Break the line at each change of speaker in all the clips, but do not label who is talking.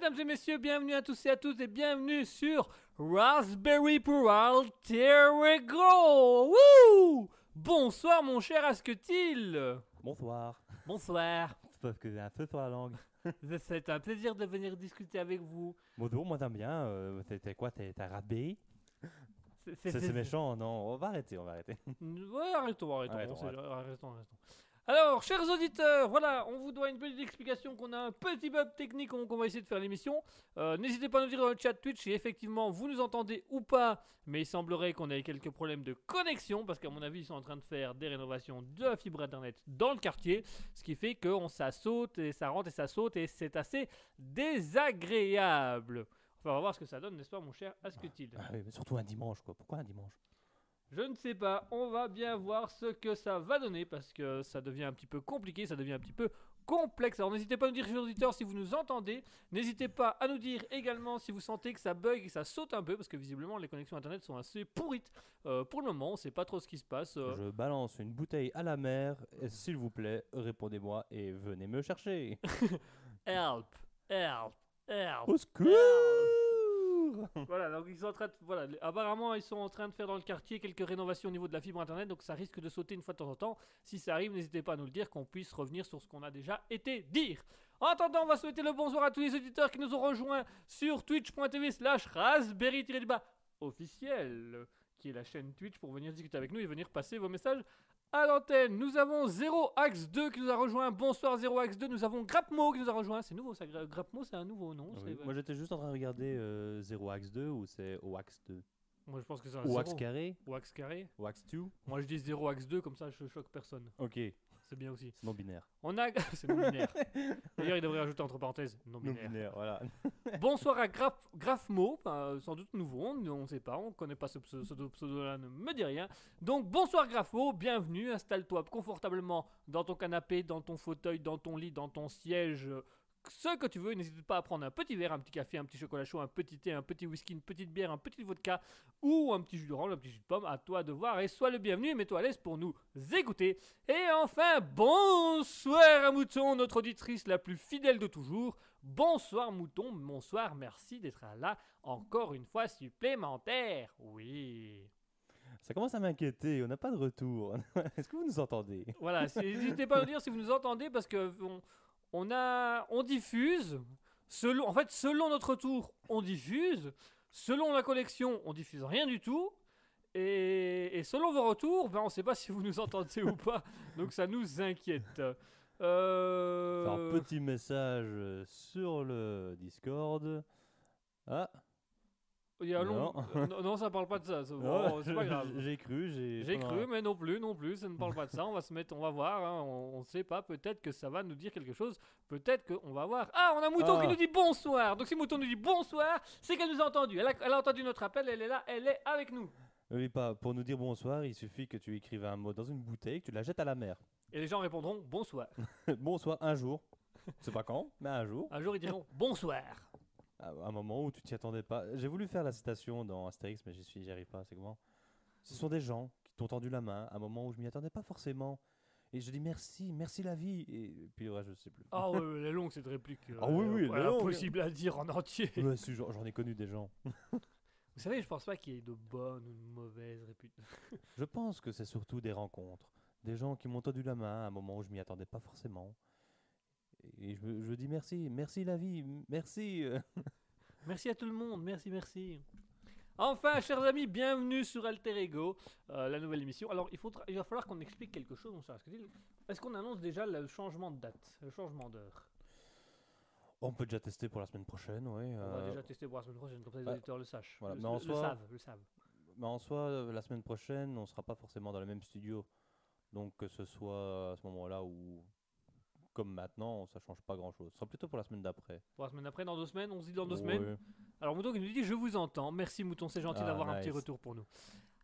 Mesdames et messieurs, bienvenue à tous et à toutes et bienvenue sur Raspberry pour Alter Ego. Wouh Bonsoir mon cher Asketil.
Bonsoir.
Bonsoir.
Parce que j'ai un feu sur la langue.
C'est un plaisir de venir discuter avec vous.
Bonjour, moi j'aime bien. Euh, C'était quoi? T'es t'as raté?
C'est
méchant, non? On va arrêter, on va arrêter.
Ouais, arrêtons, arrêtons,
Arrêtons,
on sait- arrêtons, arrêtons. Alors, chers auditeurs, voilà, on vous doit une petite explication qu'on a un petit bug technique qu'on va essayer de faire l'émission. Euh, N'hésitez pas à nous dire dans le chat Twitch si effectivement vous nous entendez ou pas, mais il semblerait qu'on ait quelques problèmes de connexion parce qu'à mon avis ils sont en train de faire des rénovations de la fibre internet dans le quartier, ce qui fait qu'on ça saute et ça rentre et ça saute et c'est assez désagréable. Enfin, on va voir ce que ça donne, n'est-ce pas, mon cher Asketil?
Ah oui, mais surtout un dimanche, quoi. Pourquoi un dimanche?
Je ne sais pas, on va bien voir ce que ça va donner parce que ça devient un petit peu compliqué, ça devient un petit peu complexe. Alors n'hésitez pas à nous dire, chers auditeurs, si vous nous entendez. N'hésitez pas à nous dire également si vous sentez que ça bug et que ça saute un peu parce que visiblement les connexions internet sont assez pourrites. Euh, pour le moment, on sait pas trop ce qui se passe. euh.
Je balance une bouteille à la mer. et S'il vous plaît, répondez-moi et venez me chercher.
Help, help, help.
Au secours
Voilà, donc ils sont en train de, voilà, apparemment ils sont en train de faire dans le quartier quelques rénovations au niveau de la fibre internet, donc ça risque de sauter une fois de temps en temps. Si ça arrive, n'hésitez pas à nous le dire, qu'on puisse revenir sur ce qu'on a déjà été dire. En attendant, on va souhaiter le bonsoir à tous les auditeurs qui nous ont rejoints sur twitch.tv slash raspberry officiel, qui est la chaîne Twitch pour venir discuter avec nous et venir passer vos messages à l'antenne. Nous avons 0 Axe 2 qui nous a rejoint. Bonsoir 0 Axe 2. Nous avons Grapmo qui nous a rejoint. C'est nouveau ça, Gra- Grapmo, c'est un nouveau nom.
Oui,
c'est-
Moi j'étais juste en train de regarder euh, 0 axe 2 ou c'est au axe 2
Moi je pense que c'est un
Ou
0.
axe carré?
Ou axe carré
Ou axe 2
Moi je dis 0 axe 2 comme ça je choque personne.
Ok, c'est
C'est bien aussi.
non binaire.
On a c'est non binaire. D'ailleurs il devrait ajouter entre parenthèses non
Non
binaire.
voilà.
Bonsoir à Graf Grafmo, euh, sans doute nouveau, on ne sait pas, on connaît pas ce pseudo, ce pseudo-là, ne me dit rien. Donc bonsoir Grafmo, bienvenue, installe-toi confortablement dans ton canapé, dans ton fauteuil, dans ton lit, dans ton siège. Ce que tu veux, n'hésite pas à prendre un petit verre, un petit café, un petit chocolat chaud, un petit thé, un petit whisky, une petite bière, un petit vodka ou un petit jus d'orange, un petit jus de pomme. À toi de voir et sois le bienvenu et mets-toi à l'aise pour nous écouter. Et enfin, bonsoir à Mouton, notre auditrice la plus fidèle de toujours. Bonsoir Mouton, bonsoir, merci d'être là encore une fois supplémentaire. Oui.
Ça commence à m'inquiéter, on n'a pas de retour. Est-ce que vous nous entendez?
Voilà, n'hésitez pas à nous dire si vous nous entendez parce que on, on a, on diffuse selon, en fait, selon notre tour, on diffuse. Selon la collection, on diffuse rien du tout. Et, et selon vos retours, ben on sait pas si vous nous entendez ou pas. Donc ça nous inquiète. Euh...
Un petit message euh, sur le Discord. Ah,
Il y a long-
Non.
euh, non, non, ça parle pas de ça. c'est- bon, c'est pas grave.
J'ai cru, j'ai.
Cru, mais non plus, non plus, ça ne parle pas de ça. On va se mettre, on va voir, hein, on, on sait pas. Peut-être que ça va nous dire quelque chose. Peut-être qu'on va voir. Ah, on a Mouton
Ah.
qui nous dit bonsoir. Donc si Mouton nous dit bonsoir, c'est qu'elle nous a entendu. Elle a, elle a entendu notre appel, elle est là, elle est avec nous.
Oui, pas. Pour nous dire bonsoir, il suffit que tu écrives un mot dans une bouteille, que tu la jettes à la mer.
Et les gens répondront bonsoir.
bonsoir, un jour. C'est pas quand, mais un jour.
Un jour ils diront bonsoir.
À un moment où tu t'y attendais pas. J'ai voulu faire la citation dans Astérix, mais j'y suis, j'y arrive pas. C'est comment? Ce sont des gens qui t'ont tendu la main à un moment où je m'y attendais pas forcément. Et je dis merci, merci la vie. Et puis reste, je sais plus.
Ah ouais, elle est longue cette réplique. euh,
Ah oui, oui, elle est longue.
Impossible à dire en entier.
Ouais, j'en ai connu des gens.
Vous savez, je pense pas qu'il y ait de bonnes ou de mauvaises réputés.
Je pense que c'est surtout des rencontres. Des gens qui m'ont tendu la main à un moment où je m'y attendais pas forcément. Et je, dis merci, merci la vie, merci.
Merci à tout le monde, merci, merci. Enfin, chers amis, bienvenue sur Alter Ego, euh, la nouvelle émission. Alors, il, faudra, il va falloir qu'on explique quelque chose, mon cher Asketil. Est-ce qu'on annonce déjà le changement de date, le changement d'heure?
On peut déjà tester pour la semaine prochaine, oui.
On va
euh,
déjà tester pour la semaine prochaine, comme ça les
ouais.
auditeurs le sachent.
Voilà,
le,
mais en
le- le
soi-
savent, le savent.
Mais en soi, euh, la semaine prochaine, on sera pas forcément dans le même studio. Donc que ce soit à ce moment-là ou comme maintenant, ça change pas grand-chose. Ce sera plutôt pour la semaine d'après.
Pour la semaine d'après, dans deux semaines, on se dit dans deux semaines. Alors, Mouton qui nous dit Je vous entends. Merci, Mouton, c'est gentil
Ah,
d'avoir un petit retour pour nous.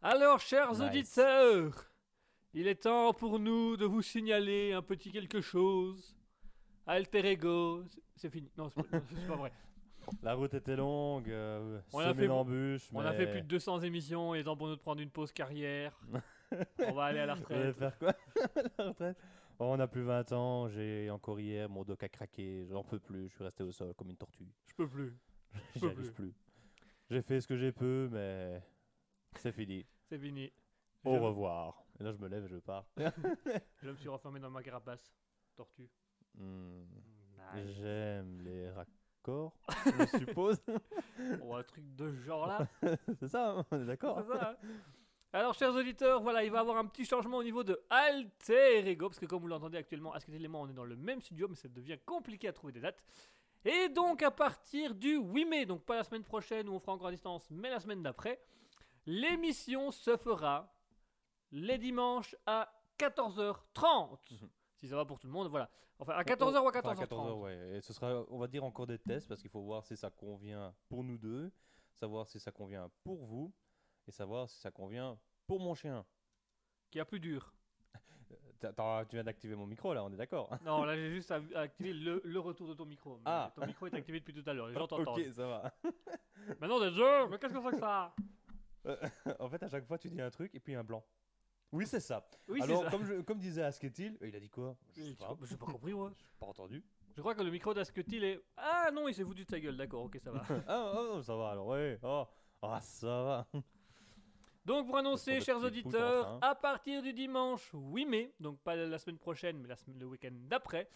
Alors, chers
Nice.
auditeurs, il est temps pour nous de vous signaler un petit quelque chose. Alter Ego, c'est- fini. Non, c'est pas, pas vrai.
La route était longue, euh,
On a fait-
d'embûches,
On a fait plus de 200 émissions, il est temps pour nous de prendre une pause carrière. On va aller à la
Vous allez
retraite.
faire quoi La retraite? Oh, on a plus 20 ans, j'ai encore hier mon doc a craqué, j'en peux plus, je suis resté au sol comme une tortue.
Je peux plus.
J'y arrive plus. J'ai fait ce que j'ai pu, mais c'est fini.
C'est fini.
Au
Je-
revoir. Et là, je me lève et je pars.
Je me suis renfermé dans ma carapace. Tortue.
Hmm,
Nice.
J'aime les raccords, je suppose.
Oh, un truc de ce genre là.
c'est ça, hein, on est d'accord
C'est ça, hein. Alors, chers auditeurs, voilà, il va y avoir un petit changement au niveau de Alter Ego, parce que comme vous l'entendez actuellement, à ce élément, on est dans le même studio, mais ça devient compliqué à trouver des dates. Et donc, à partir du 8 mai, donc pas la semaine prochaine où on fera encore à distance, mais la semaine d'après, l'émission se fera les dimanches à 14h30.
Mhm.
Si ça va pour tout le monde, voilà. Enfin, à 14h ou à 14h30.
Enfin, 14h, ouais. Et ce sera, on va dire, encore des tests parce qu'il faut voir si ça convient pour nous deux, savoir si ça convient pour vous et savoir si ça convient pour mon chien.
Qui a plus dur.
Tu viens d'activer mon micro là, on est d'accord
Non, là j'ai juste activer le, le retour de ton micro. Mais
Ah.
Ton micro est activé depuis tout à l'heure, les gens t'entendent.
Ok, ça va.
Maintenant des jeux, mais qu'est-ce que c'est que ça?
En fait, à chaque fois, tu dis un truc et puis un blanc. Oui, c'est ça.
Oui,
Alors,
ça.
comme, je- comme disait Asketil, il a dit quoi? Je sais pas.
j'ai pas compris, moi.
Pas entendu.
Je crois que le micro d'Asketil est. Ah non, il s'est foutu de sa gueule, d'accord, ok, ça va.
ah, oh, ça va alors, ouais. Oh, ah, ça va.
Donc, pour annoncer, chers auditeurs,
enfin.
à partir du dimanche 8 mai, donc pas la semaine prochaine, mais la semaine, le week-end d'après,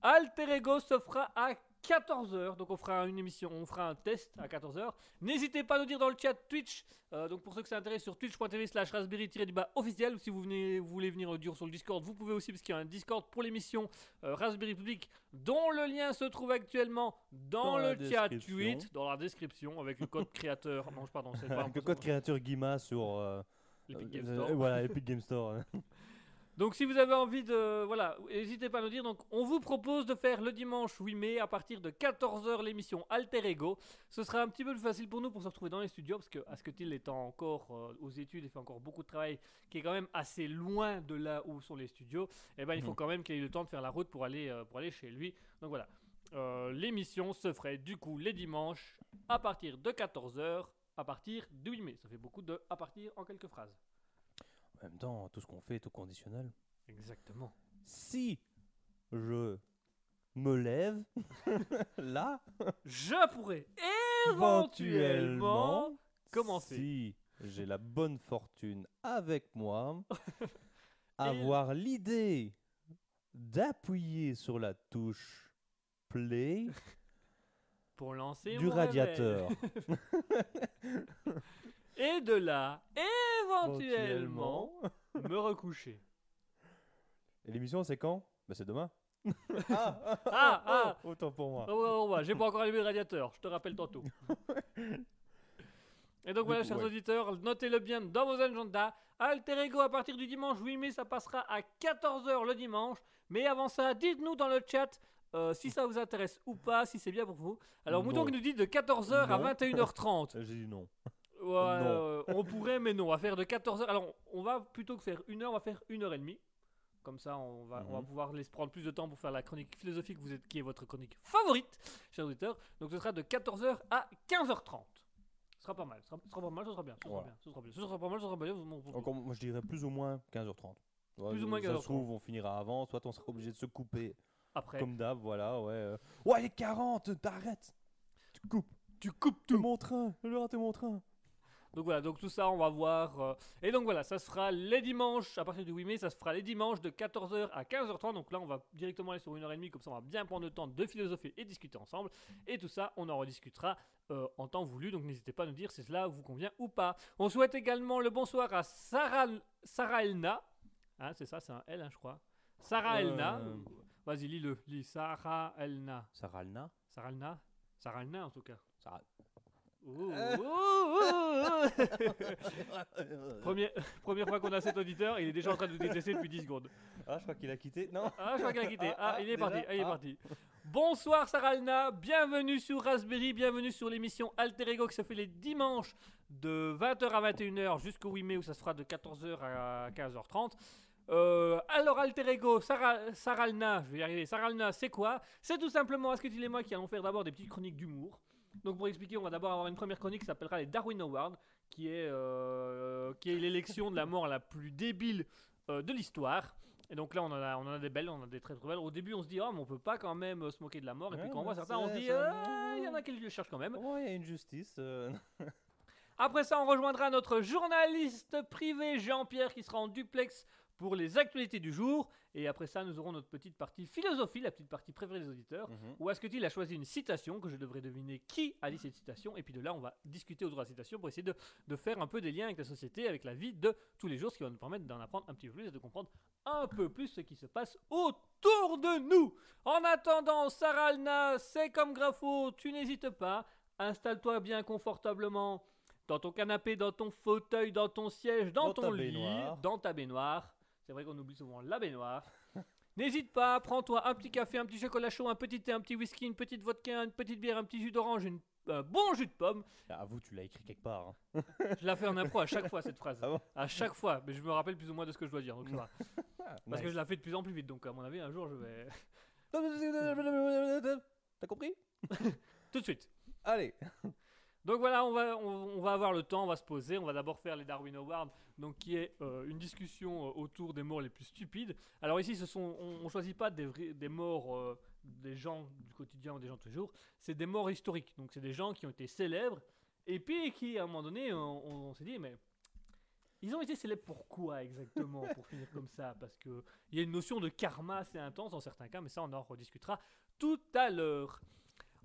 Alter Ego se fera à 14h. Donc, on fera une émission, on fera un test à 14h. N'hésitez pas à nous dire dans le chat Twitch. euh, donc, pour ceux que ça intéresse, sur twitch.tv slash raspberry-du-bas officiel. Si vous, venez, vous voulez venir dur sur le Discord, vous pouvez aussi, parce qu'il y a un Discord pour l'émission euh, Raspberry Public, dont le lien se trouve actuellement dans, le chat tweet, dans la description, avec le code créateur. Non, pardon, c'est pas
Avec le code créateur Guima sur euh,
l'Epic
euh,
Game
euh,
Store.
voilà, Epic Game Store.
Donc si vous avez envie de... Voilà, n'hésitez pas à nous dire. Donc on vous propose de faire le dimanche 8 mai à partir de 14h l'émission Alter Ego. Ce sera un petit peu plus facile pour nous pour se retrouver dans les studios parce que Asketil étant encore euh, aux études et fait encore beaucoup de travail qui est quand même assez loin de là où sont les studios, et ben il faut
Mhm.
quand même qu'il ait eu le temps de faire la route pour aller, euh, pour aller chez lui. Donc voilà. Euh, l'émission se ferait du coup les dimanches à partir de 14h à partir du 8 mai. Ça fait beaucoup de à partir en quelques phrases.
En même temps, tout ce qu'on fait est au conditionnel.
Exactement.
Si je me lève là,
Je pourrais éventuellement commencer.
si j'ai la bonne fortune avec moi, avoir l'idée d'appuyer sur la touche play
pour lancer
du
mon
radiateur.
Et de là, éventuellement, me recoucher.
Et l'émission, c'est quand? Bah, C'est demain. ah, ah,
Ah, ah.
oh, autant pour moi.
Oh, oh, ouais, j'ai pas encore allumé le radiateur, je te rappelle tantôt. Et donc
Du
voilà,
coup,
chers
ouais.
auditeurs, notez-le bien dans vos agendas. Alter Ego à partir du dimanche 8 mai, ça passera à 14h le dimanche. Mais avant ça, dites-nous dans le chat euh, si ça vous intéresse ou pas, si c'est bien pour vous. Alors, Mouton qui nous dit de 14h à
Non.
21h30.
Euh, J'ai dit non.
Ouais, euh, on pourrait, mais non. On va faire de 14h. Alors, on va plutôt que faire une heure, on va faire une heure et demie. Comme ça, on va, on va
Mhm.
pouvoir laisser prendre plus de temps pour faire la chronique philosophique vous êtes, qui est votre chronique favorite, chers auditeurs. Donc, ce sera de 14h à 15h30. Ce sera pas mal. Ce sera, ce sera pas mal, ce sera bien. Ce sera
Ouais.
bien. Ce sera bien. Ce sera pas mal, ce sera bien.
Encore, moi, je dirais plus ou moins 15h30. Ouais,
Plus ou moins
Ça
15h30.
se trouve, on finira avant, soit on sera obligé de se couper.
Après,
Comme d'hab, voilà, ouais. euh. Ouais, il est 40, t'arrêtes Tu coupes.
tu coupes tout.
mon train, j'ai raté mon train.
Donc voilà, donc tout ça, on va voir. euh, Et donc voilà, ça se fera les dimanches, à partir du 8 mai, ça se fera les dimanches de 14h à 15h30. Donc là, on va directement aller sur une heure et demie, comme ça, on va bien prendre le temps de philosopher et discuter ensemble. Et tout ça, on en rediscutera euh, en temps voulu. Donc n'hésitez pas à nous dire si cela vous convient ou pas. On souhaite également le bonsoir à Sarah, Sarah Elna. Hein, c'est ça, c'est un L, hein, je crois. Sarah
Euh,
Elna. Vas-y, lis-le. Lis Sarah Elna.
Sarah Alna
Sarah Elna? Sarah Elna, en tout cas.
Sarah...
Ouh, ouh, ouh, ouh. Première, fois qu'on a cet auditeur, il est déjà en train de nous détester depuis 10 secondes.
Ah, je crois qu'il a quitté. Non
Ah, je crois qu'il a quitté.
Ah,
Ah,
ah,
il est
déjà
parti. Ah, il est
Ah.
parti. Bonsoir Saralna, bienvenue sur Raspberry, bienvenue sur l'émission Alter Ego qui se fait les dimanches de 20h à 21h jusqu'au 8 mai où ça se fera de 14h à 15h30. Euh, alors Alter Ego, Sarah- Saralna, je vais y arriver. Saralna, c'est quoi? C'est tout simplement Asketil et moi qui allons faire d'abord des petites chroniques d'humour? Donc pour expliquer, on va d'abord avoir une première chronique qui s'appellera les Darwin Awards, qui est, euh, qui est l'élection de la mort la plus débile euh, de l'histoire. Et donc là, on en, a, on en a des belles, on a des très très belles. Au début, on se dit, oh, mais on peut pas quand même euh, se moquer de la mort. Et puis
Ouais,
quand on voit
bah,
certains, on se dit, Ah, il y en a qui le cherchent quand même.
Oh, il y a une justice. euh,
Après ça, on rejoindra notre journaliste privé Jean-Pierre qui sera en duplex pour les actualités du jour. Et après ça, nous aurons notre petite partie philosophie, la petite partie préférée des auditeurs.
mhm.
Où est-ce que il a choisi une citation que je devrais deviner qui a dit cette citation? Et puis de là on va discuter autour de la citation pour essayer de, de faire un peu des liens avec la société, avec la vie de tous les jours, ce qui va nous permettre d'en apprendre un petit peu plus et de comprendre un peu plus ce qui se passe autour de nous. En attendant, Sarah Alna, c'est comme Grafo, tu n'hésites pas, installe-toi bien confortablement dans ton canapé, dans ton fauteuil, dans ton siège, dans,
Dans
ton lit,
baignoire.
dans ta baignoire. C'est vrai qu'on oublie souvent la baignoire. N'hésite pas, prends-toi un petit café, un petit chocolat chaud, un petit thé, un petit whisky, une petite vodka, une petite bière, un petit jus d'orange, une- un bon jus de pomme.
Ah, vous, tu l'as écrit quelque part. hein.
Je la fais en impro à chaque fois cette phrase.
Ah bon
À chaque fois, mais je me rappelle plus ou moins de ce que je dois dire. Donc ça va. Parce que je la fais de plus en plus vite, donc à mon avis un jour je vais...
T'as compris?
Tout de suite.
Allez.
Donc voilà, on va, on, va avoir le temps, on va se poser, on va d'abord faire les Darwin Awards, donc qui est euh, une discussion euh, autour des morts les plus stupides. Alors ici, ce sont, on, on choisit pas des, morts euh, des gens du quotidien ou des gens de tous les jours, c'est des morts historiques. Donc c'est des gens qui ont été célèbres et puis qui, à un moment donné, on, s'est dit, mais ils ont été célèbres pourquoi exactement pour finir comme ça? Parce que il y a une notion de karma assez intense dans certains cas, mais ça on en rediscutera tout à l'heure.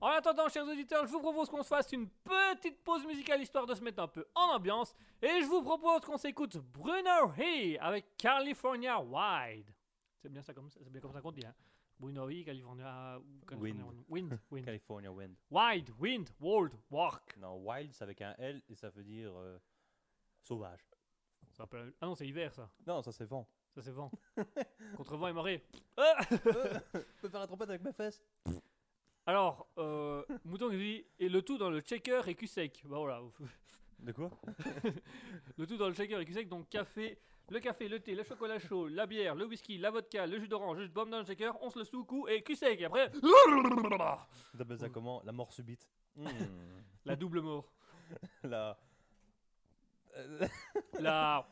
En attendant, chers auditeurs, je vous propose qu'on se fasse une petite pause musicale histoire de se mettre un peu en ambiance. Et je vous propose qu'on s'écoute Bruno He avec California Wide. C'est bien ça comme ça, c'est bien comme ça qu'on dit. Hein. Bruno He, California, California Wind, wind,
California Wind.
Wide, Wind, World, Walk.
Non, wild, c'est avec un L et ça veut dire euh, sauvage.
Ça Ah non, c'est hiver ça.
Non, ça c'est vent.
Ça c'est vent. Contre vent et marée. Ah
Je peux faire la trompette avec mes fesses
Alors, euh, Mouton qui dit et le tout dans le checker et cul sec. Bah voilà.
De quoi
Le tout dans le shaker et sec, donc café, le café, le thé, le chocolat chaud, la bière, le whisky, la vodka, le jus d'orange, le jus de pomme dans le shaker, on se le sous-cou et cul sec. Et après,
ça comment? La mort subite.
La double mort.
La.
La.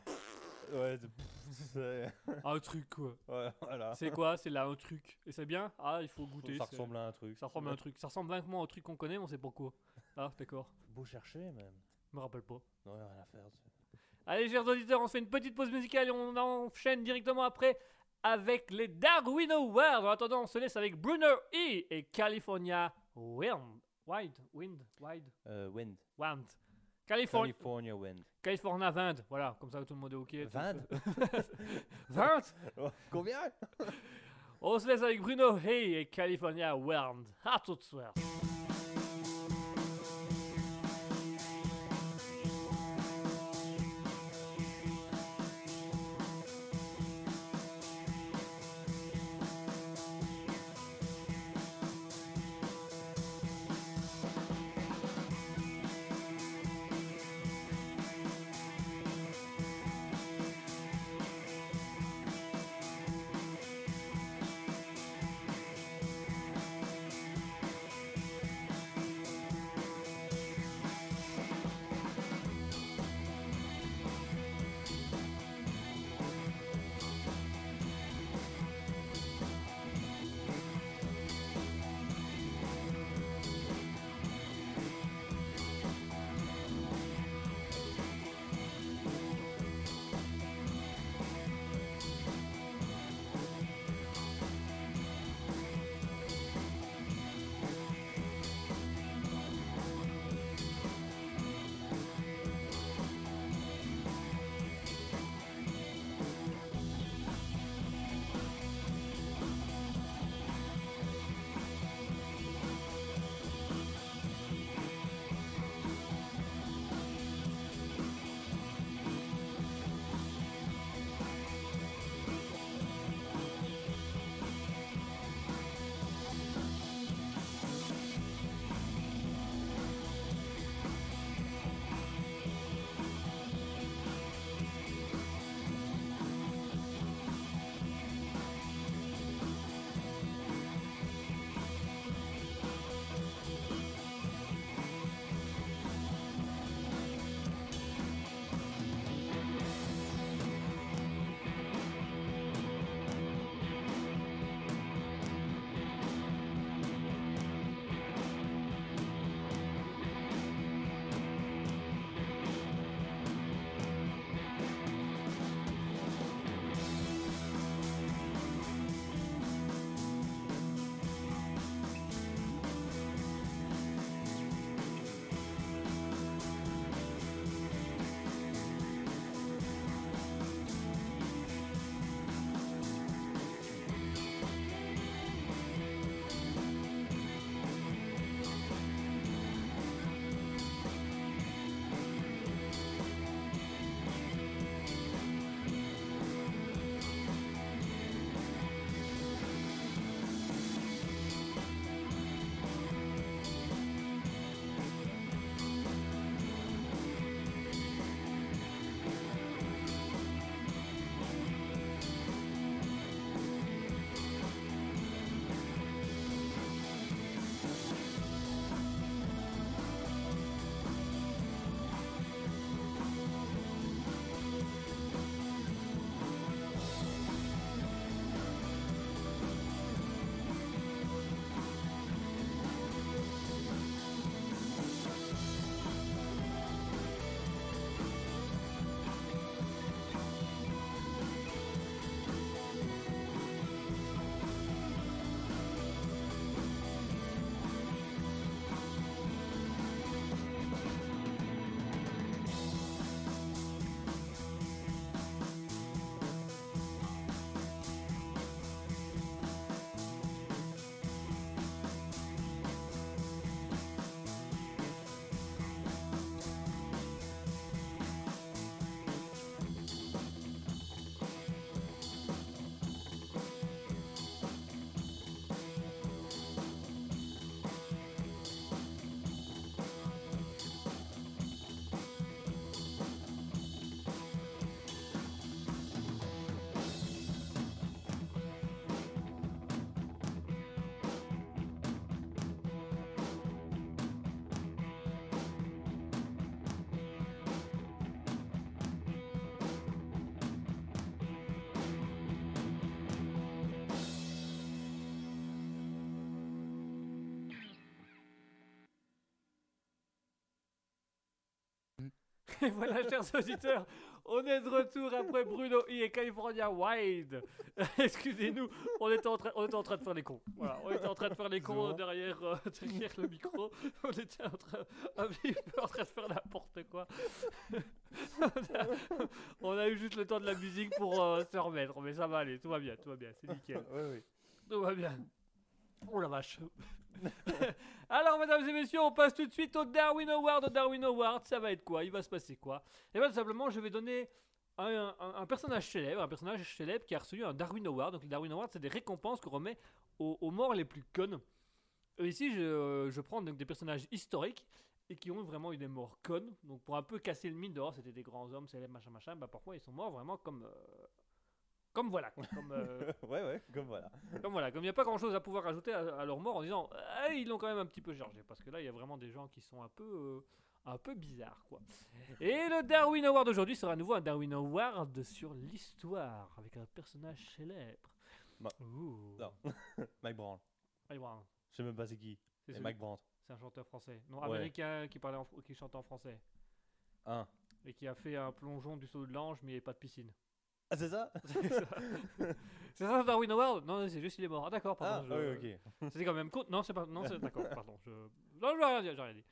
ouais, c'est- c'est-
Un truc quoi.
ouais, voilà.
C'est quoi? C'est là un truc. Et c'est bien? Ah, il faut goûter.
Ça
c'est-
ressemble à un truc.
Ça ressemble à un truc. Ça ressemble vaguement au truc qu'on connaît, mais on sait pas quoi. Ah, d'accord.
Beau chercher, même.
Je me rappelle pas.
Non, y a rien à faire. c'est-
Allez, chers auditeurs, on se fait une petite pause musicale et on enchaîne directement après avec les Darwin Awards. En attendant, on se laisse avec Bruno E et California Wind. Wide, Wind, Wide,
Euh, wind.
Wind. California,
California Wind.
California 20, voilà, comme ça tout le monde est ok.
20
20
Combien?
On se laisse avec Bruno Hey et California Wind. À tout de suite. Et voilà, chers auditeurs, on est de retour après Bruno I et California Wild. Excusez-nous, on était, en train, on était en train de faire les cons. Voilà, on était en train de faire les cons derrière, euh, derrière le micro. On était en train, un petit peu en train de faire n'importe quoi. on, a, on a eu juste le temps de la musique pour euh, se remettre, mais ça va aller, tout va bien, tout va bien, c'est nickel.
Oui, oui.
Tout va bien. Oh la vache. Alors, mesdames et messieurs, on passe tout de suite au Darwin Award. Au Darwin Award, ça va être quoi? Il va se passer quoi? Et bien, tout simplement, je vais donner un, personnage célèbre, un personnage célèbre qui a reçu un Darwin Award. Donc, les Darwin Awards, c'est des récompenses qu'on remet aux, aux morts les plus connes. Ici, je, prends donc des personnages historiques et qui ont vraiment eu des morts connes. Donc, pour un peu casser le mythe dehors, c'était des grands hommes célèbres, machin, machin. Bah, parfois, ils sont morts vraiment comme. euh, comme voilà, comme, euh,
ouais, ouais, comme voilà.
comme voilà, comme il n'y a pas grand chose à pouvoir ajouter à, à leur mort en disant Ah, ils l'ont quand même un petit peu chargé parce que là il y a vraiment des gens qui sont un peu euh, un peu bizarres quoi. Et le Darwin Award aujourd'hui sera à nouveau un Darwin Award sur l'histoire avec un personnage célèbre.
Bah,
Ouh.
non. Mike Brandt.
Allez voir,
Je sais même pas c'est qui.
c'est
Mike Brandt.
c'est un chanteur français, non
Ouais.
américain qui parlait en qui chantait en français
Un.
et qui a fait un plongeon du saut de l'ange mais il n'y avait pas de piscine.
Ah, c'est ça
c'est ça, Darwin Award Non, c'est juste il est mort. Ah d'accord,
Ah,
pardon. je-
oui, ok.
C'était quand même con. Non, c'est pas. Non, c'est d'accord. Pardon. Je. Non, j'ai rien dit. j'ai rien dit.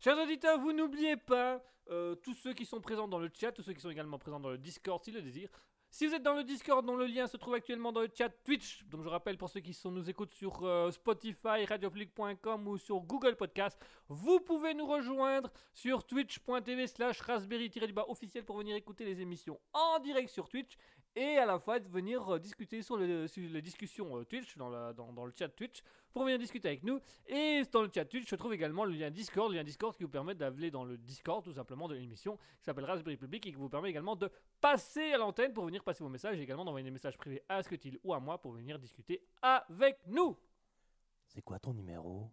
Chers auditeurs, vous n'oubliez pas euh, tous ceux qui sont présents dans le chat, tous ceux qui sont également présents dans le Discord, s'ils le désirent. Si vous êtes dans le Discord, dont le lien se trouve actuellement dans le chat Twitch, donc je rappelle pour ceux qui nous écoutent sur euh, Spotify, radiopublic.com ou sur Google Podcast, vous pouvez nous rejoindre sur twitch.tv slash raspberry-du-bas officiel pour venir écouter les émissions en direct sur Twitch et à la fois de venir euh, discuter sur, le, sur les discussions euh, Twitch, dans, la- dans- dans le chat Twitch, pour venir discuter avec nous. Et dans le chat Twitch se trouve également le lien Discord, le lien Discord qui vous permet d'aller dans le Discord tout simplement de l'émission qui s'appelle Raspberry Public et qui vous permet également de passer à l'antenne pour venir passer vos messages et également d'envoyer des messages privés à Asketil ou à moi pour venir discuter avec nous.
C'est quoi ton numéro?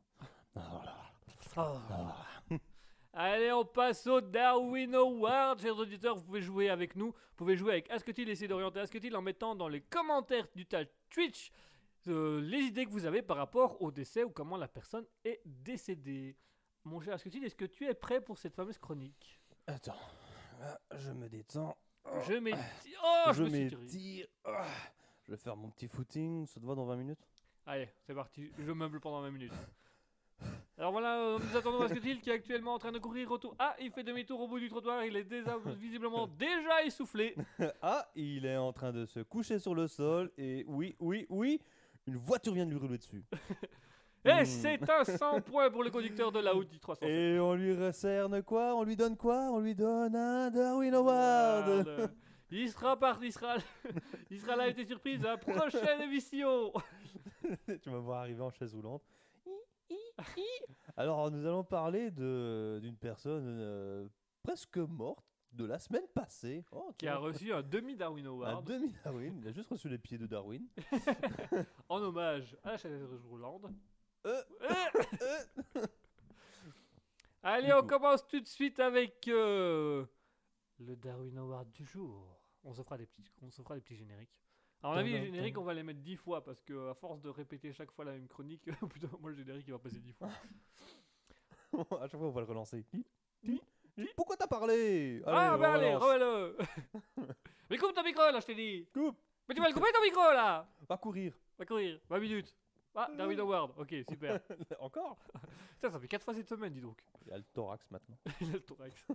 Allez, on passe au Darwin Award. Chers auditeurs, vous pouvez jouer avec nous. Vous pouvez jouer avec Asketil, essayer d'orienter Asketil en mettant dans les commentaires du tag Twitch euh, les idées que vous avez par rapport au décès ou comment la personne est décédée. Mon cher Asketil, est-ce que tu es prêt pour cette fameuse chronique?
Attends, Ah, je me détends.
Je m'étire. Oh, je,
je m'étire. Ah, Je vais faire mon petit footing. Ça te va dans 20 minutes?
Allez, c'est parti. Je meuble pendant 20 minutes. Alors voilà, euh, nous attendons Asketil qui est actuellement en train de courir autour. Ah, il fait demi-tour au bout du trottoir. Il est déjà, visiblement déjà essoufflé.
Ah, il est en train de se coucher sur le sol. Et oui, oui, oui, une voiture vient de lui rouler dessus.
Et
Hmm.
c'est un 100 points pour le conducteur de la Audi 307.
Et on lui recerne quoi? On lui donne quoi? On lui donne un Darwin Award.
Il sera parti, il sera, il sera là, été surprise à la prochaine émission.
tu vas voir arriver en chaise roulante. Alors, nous allons parler de d'une personne euh, presque morte de la semaine passée. Oh,
Qui a reçu un demi-Darwin
un
Award
demi-Darwin. Il a juste reçu les pieds de Darwin.
en hommage à la chaise roulante.
Euh,
Euh. Allez,
Du
on
coup.
commence tout de suite avec euh, le Darwin Award du jour. On se fera des petits, on se fera des petits génériques. À mon avis, les génériques, on va les mettre 10 fois parce que à force de répéter chaque fois la même chronique, putain, moi le générique il va passer 10 fois.
à chaque fois, on va le relancer. Pourquoi t'as parlé?
Ah, bah allez, remets-le Mais coupe ton micro là, je t'ai dit
Coupe.
Mais tu vas le couper ton micro là?
Va courir.
Va courir, 20 minutes. Ah, Darwin Award, ok, super.
Encore?
Putain, ça fait 4 fois cette semaine, dis donc.
Il a le thorax maintenant.
Il a le thorax.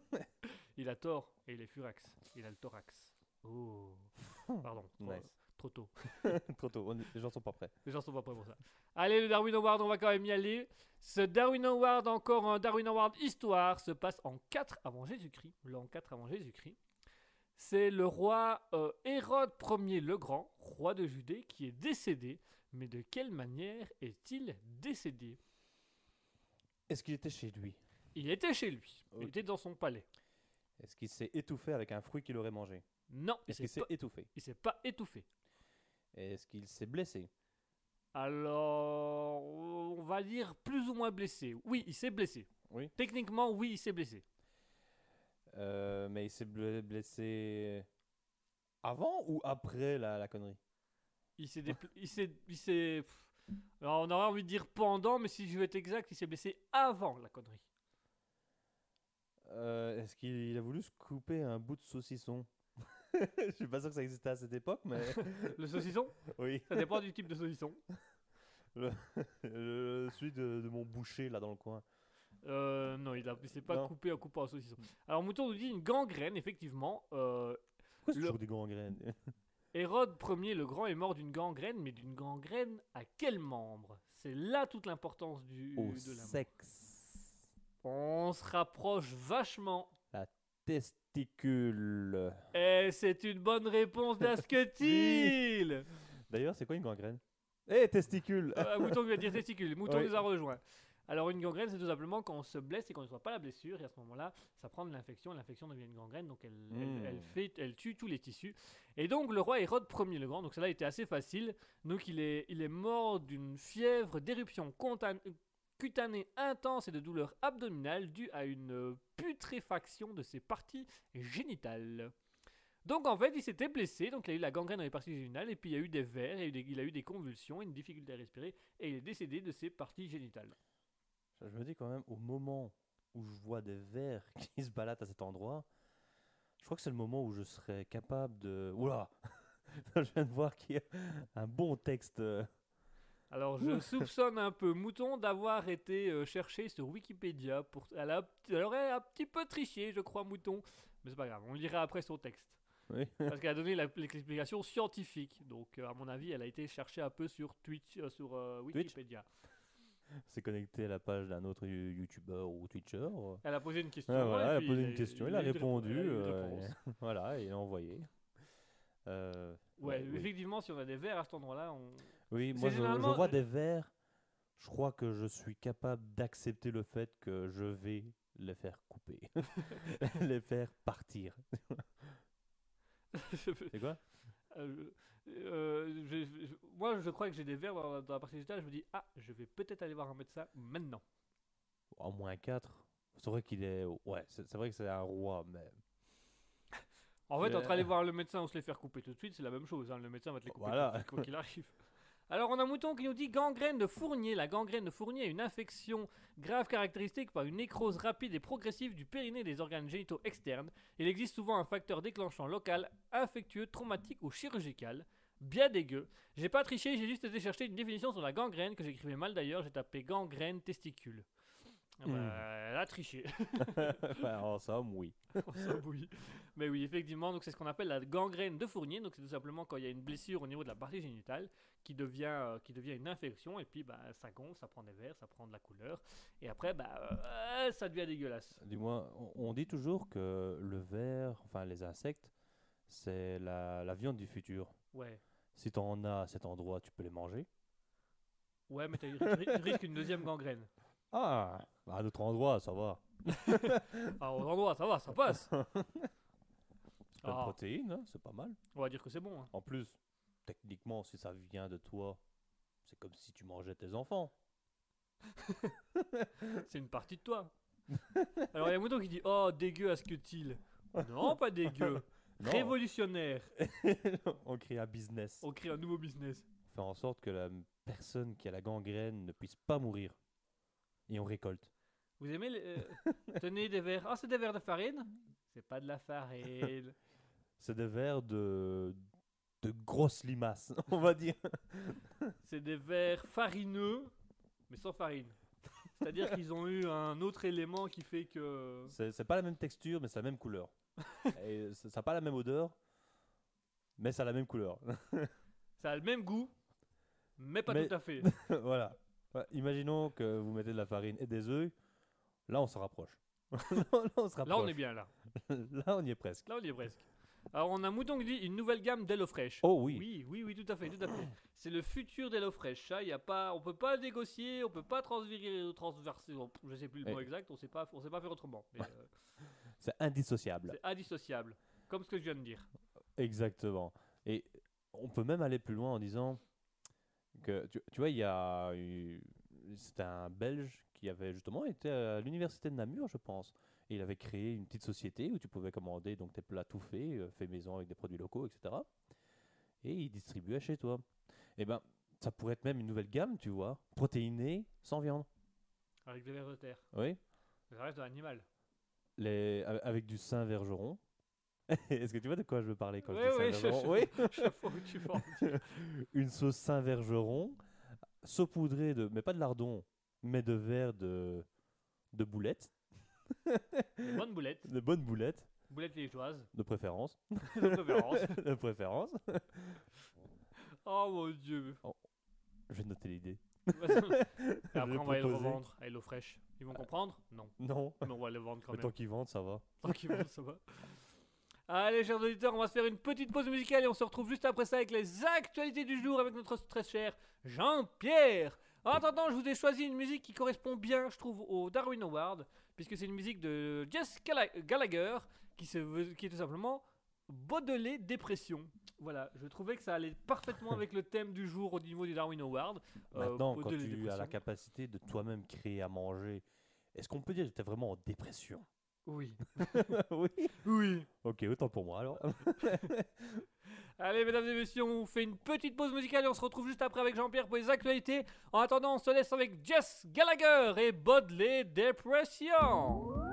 il a tort et il est furax. Il a le thorax. Oh. Pardon,
Nice.
Trop tôt.
Trop tôt, on est- les gens sont pas prêts.
Les gens sont pas prêts pour ça. Allez, le Darwin Award, on va quand même y aller. Ce Darwin Award, encore un Darwin Award histoire, se passe en 4 avant Jésus-Christ. L'an 4 avant Jésus-Christ. C'est le roi euh, Hérode Ier le Grand, roi de Judée, qui est décédé. Mais de quelle manière est-il décédé?
Est-ce qu'il était chez lui?
Il était chez lui. Il était dans son palais.
Est-ce qu'il s'est étouffé avec un fruit qu'il aurait mangé?
Non, il
Est-ce qu'il
s'est
étouffé?
il s'est pas étouffé.
Est-ce qu'il s'est blessé?
Alors, on va dire plus ou moins blessé. Oui, il s'est blessé.
Oui.
Techniquement, oui, il s'est blessé.
Euh, Mais il s'est ble- blessé avant ou après la, la connerie?
Il s'est dépl- il s'est alors, on aurait envie de dire pendant mais si je veux être exact, il s'est blessé avant la connerie.
Euh, Parce qu'il a voulu se couper un bout de saucisson? Je suis pas sûr que ça existait à cette époque, mais
Le saucisson
oui.
Ça dépend du type de saucisson.
Euh, celui de, de mon boucher là dans le coin.
Euh, non, il ne s'est pas
Non.
coupé en coupant un saucisson. Alors, Mouton nous dit une gangrène, effectivement. Euh,
Pourquoi c'est
Le-
toujours des gangrènes
Hérode Ier le Grand est mort d'une gangrène, mais d'une gangrène à quel membre? C'est là toute l'importance du
Au
de la
sexe.
On se rapproche vachement.
Testicule.
Et c'est une bonne réponse d'Asketil
D'ailleurs, c'est quoi une gangrène? Eh, testicule
Euh, Mouton qui va dire testicule. Mouton
Oui.
nous a rejoint. Alors une gangrène, c'est tout simplement quand on se blesse et qu'on ne voit pas la blessure, et à ce moment-là, ça prend de l'infection, l'infection devient une gangrène, donc elle, elle-
Mm.
elle fait, elle tue tous les tissus. Et donc le roi Hérode Ier le Grand, donc cela était assez facile, donc il est, il est mort d'une fièvre d'éruption contan- cutanée intense et de douleur abdominale due à une euh, putréfaction de ses parties génitales. Donc en fait, il s'était blessé, donc il a eu la gangrène dans les parties génitales, et puis il y a eu des vers, il y a il a eu des convulsions, une difficulté à respirer, et il est décédé de ses parties génitales.
Je me dis quand même, au moment où je vois des vers qui se baladent à cet endroit, je crois que c'est le moment où je serais capable de... Oula Je viens de voir qu'il y a un bon texte.
Alors je soupçonne un peu Mouton d'avoir été euh, cherché sur Wikipédia pour... Elle, a- elle aurait un petit peu triché, je crois, Mouton. Mais c'est pas grave, on lira après son texte.
Oui.
Parce qu'elle a donné l'explication scientifique. Donc euh, à mon avis, elle a été cherchée un peu sur Twitch, euh, sur euh, Wikipédia.
C'est connecté à la page d'un autre you- youtubeur ou twitcher.
Elle a posé une question.
Ah, voilà, elle a posé une question, il
il
a répondu.
une
voilà, et il a envoyé.
Ouais, effectivement, si on a des verres à cet endroit-là, on...
Oui, moi je, vois des vers. Je crois que je suis capable d'accepter le fait que je vais les faire couper, les faire partir. C'est quoi?
Euh, euh, je- je- moi, je crois que j'ai des verres dans, dans la partie génitale. Je me dis, ah, je vais peut-être aller voir un médecin maintenant.
En moins 4 C'est vrai qu'il est. Ouais, c'est vrai que c'est un roi, mais.
En fait,
Euh.
entre aller voir le médecin ou se les faire couper tout de suite, c'est la même chose. hein, Le médecin va te les couper
Voilà.
quoi qu'il arrive. Alors, on a Mouton qui nous dit gangrène de Fournier. La gangrène de Fournier est une infection grave caractéristique par une nécrose rapide et progressive du périnée des organes génitaux externes. Il existe souvent un facteur déclenchant local, infectieux, traumatique ou chirurgical. Bien dégueu. J'ai pas triché, j'ai juste été chercher une définition sur la gangrène que j'écrivais mal d'ailleurs. J'ai tapé gangrène testicule. Ah bah,
Hmm.
Elle a triché.
en somme, oui.
On s'en bouille. Mais oui, effectivement, donc c'est ce qu'on appelle la gangrène de Fournier. Donc c'est tout simplement quand il y a une blessure au niveau de la partie génitale qui devient, euh, qui devient une infection et puis bah, ça gonfle, ça prend des vers, ça prend de la couleur et après bah, euh, ça devient dégueulasse.
Dis-moi, on, on dit toujours que le ver, enfin les insectes, c'est la, la viande du futur.
Ouais.
Si tu en as à cet endroit, tu peux les manger.
Ouais, mais tu risques une deuxième gangrène.
Ah bah, À d'autres endroits, ça va.
Ah, aux endroits, ça va, ça passe.
Plein de
Ah,
protéines, hein, c'est pas mal.
on va dire que c'est bon. hein.
En plus, techniquement, si ça vient de toi, c'est comme si tu mangeais tes enfants.
C'est une partie de toi. Alors il y a Mouton qui dit Oh, dégueu à ce que-t-il Non, pas dégueu.
Non.
Révolutionnaire.
on crée un business.
On crée un nouveau business.
Faire en sorte que la personne qui a la gangrène ne puisse pas mourir. Et on récolte.
Vous aimez les... euh, Tenez des verres. Ah, c'est des verres de farine? C'est pas de la farine.
C'est des vers de, de grosses limaces, on va dire.
c'est des verres farineux, mais sans farine. C'est-à-dire qu'ils ont eu un autre élément qui fait que.
C'est c'est pas la même texture, mais c'est la même couleur. Et ça n'a pas la même odeur, mais ça a la même couleur.
Ça a le même goût, mais pas
Mais-
tout à fait.
voilà. Ouais, Imaginons que vous mettez de la farine et des œufs. Là, on se rapproche. là, on se rapproche.
Là, on est bien là.
Là, on y est presque.
Là, on y est presque. Alors, on a Mouton qui dit une nouvelle gamme d'HelloFresh.
Oh oui.
Oui, oui, oui, tout à fait, tout à fait. C'est le futur d'HelloFresh. Ça, y a pas, on peut pas négocier, on peut pas transvirer, transverser. Je sais plus le mot
Eh.
exact. On sait pas, on sait pas faire autrement. Mais, euh,
C'est indissociable.
c'est indissociable, comme ce que je viens de dire.
Exactement. Et on peut même aller plus loin en disant que, tu, tu vois, il y a. C'était un Belge qui avait justement été à l'université de Namur, je pense. Et il avait créé une petite société où tu pouvais commander donc tes plats tout faits, euh, faits maison avec des produits locaux, etc. Et il distribuait chez toi. Et ben, ça pourrait être même une nouvelle gamme, tu vois, protéinée, sans viande.
Avec des vers de terre.
Oui.
Ça reste de l'animal.
les, avec du Saint-Vergeron. Est-ce que tu vois de quoi je veux parler quand
Oui,
je dis
oui, je- je-. Je tu.
Une sauce Saint-Vergeron saupoudrée de, mais pas de lardon, mais de verre de, de boulettes,
Bonne boulette.
de bonnes boulettes,
Boulette liégeoise.
de préférence.
De préférence.
de préférence.
Oh mon dieu.
Je vais noter l'idée.
Et après, on va aller le revendre à Hello Fresh. Ils vont comprendre? Non.
Non.
Mais on va le vendre quand
Mais
même.
tant qu'ils vendent, ça va.
Tranquillement, ça va. Allez, chers auditeurs, on va se faire une petite pause musicale et on se retrouve juste après ça avec les actualités du jour avec notre très cher Jean-Pierre. En attendant, je vous ai choisi une musique qui correspond bien, je trouve, au Darwin Award, puisque c'est une musique de Jess Galla- Gallagher qui, se veut- qui est tout simplement Baudelaire Dépression. Voilà, je trouvais que ça allait parfaitement avec le thème du jour au niveau du Darwin Award. Euh,
Maintenant, quand tu as la
Dépression.
capacité de toi-même créer à manger, est-ce qu'on peut dire que tu es vraiment en dépression?
Oui.
Oui.
Oui.
Ok, autant pour moi alors.
Allez, mesdames et messieurs, on fait une petite pause musicale et on se retrouve juste après avec Jean-Pierre pour les actualités. En attendant, on se laisse avec Jess Gallagher et Bodley Depression.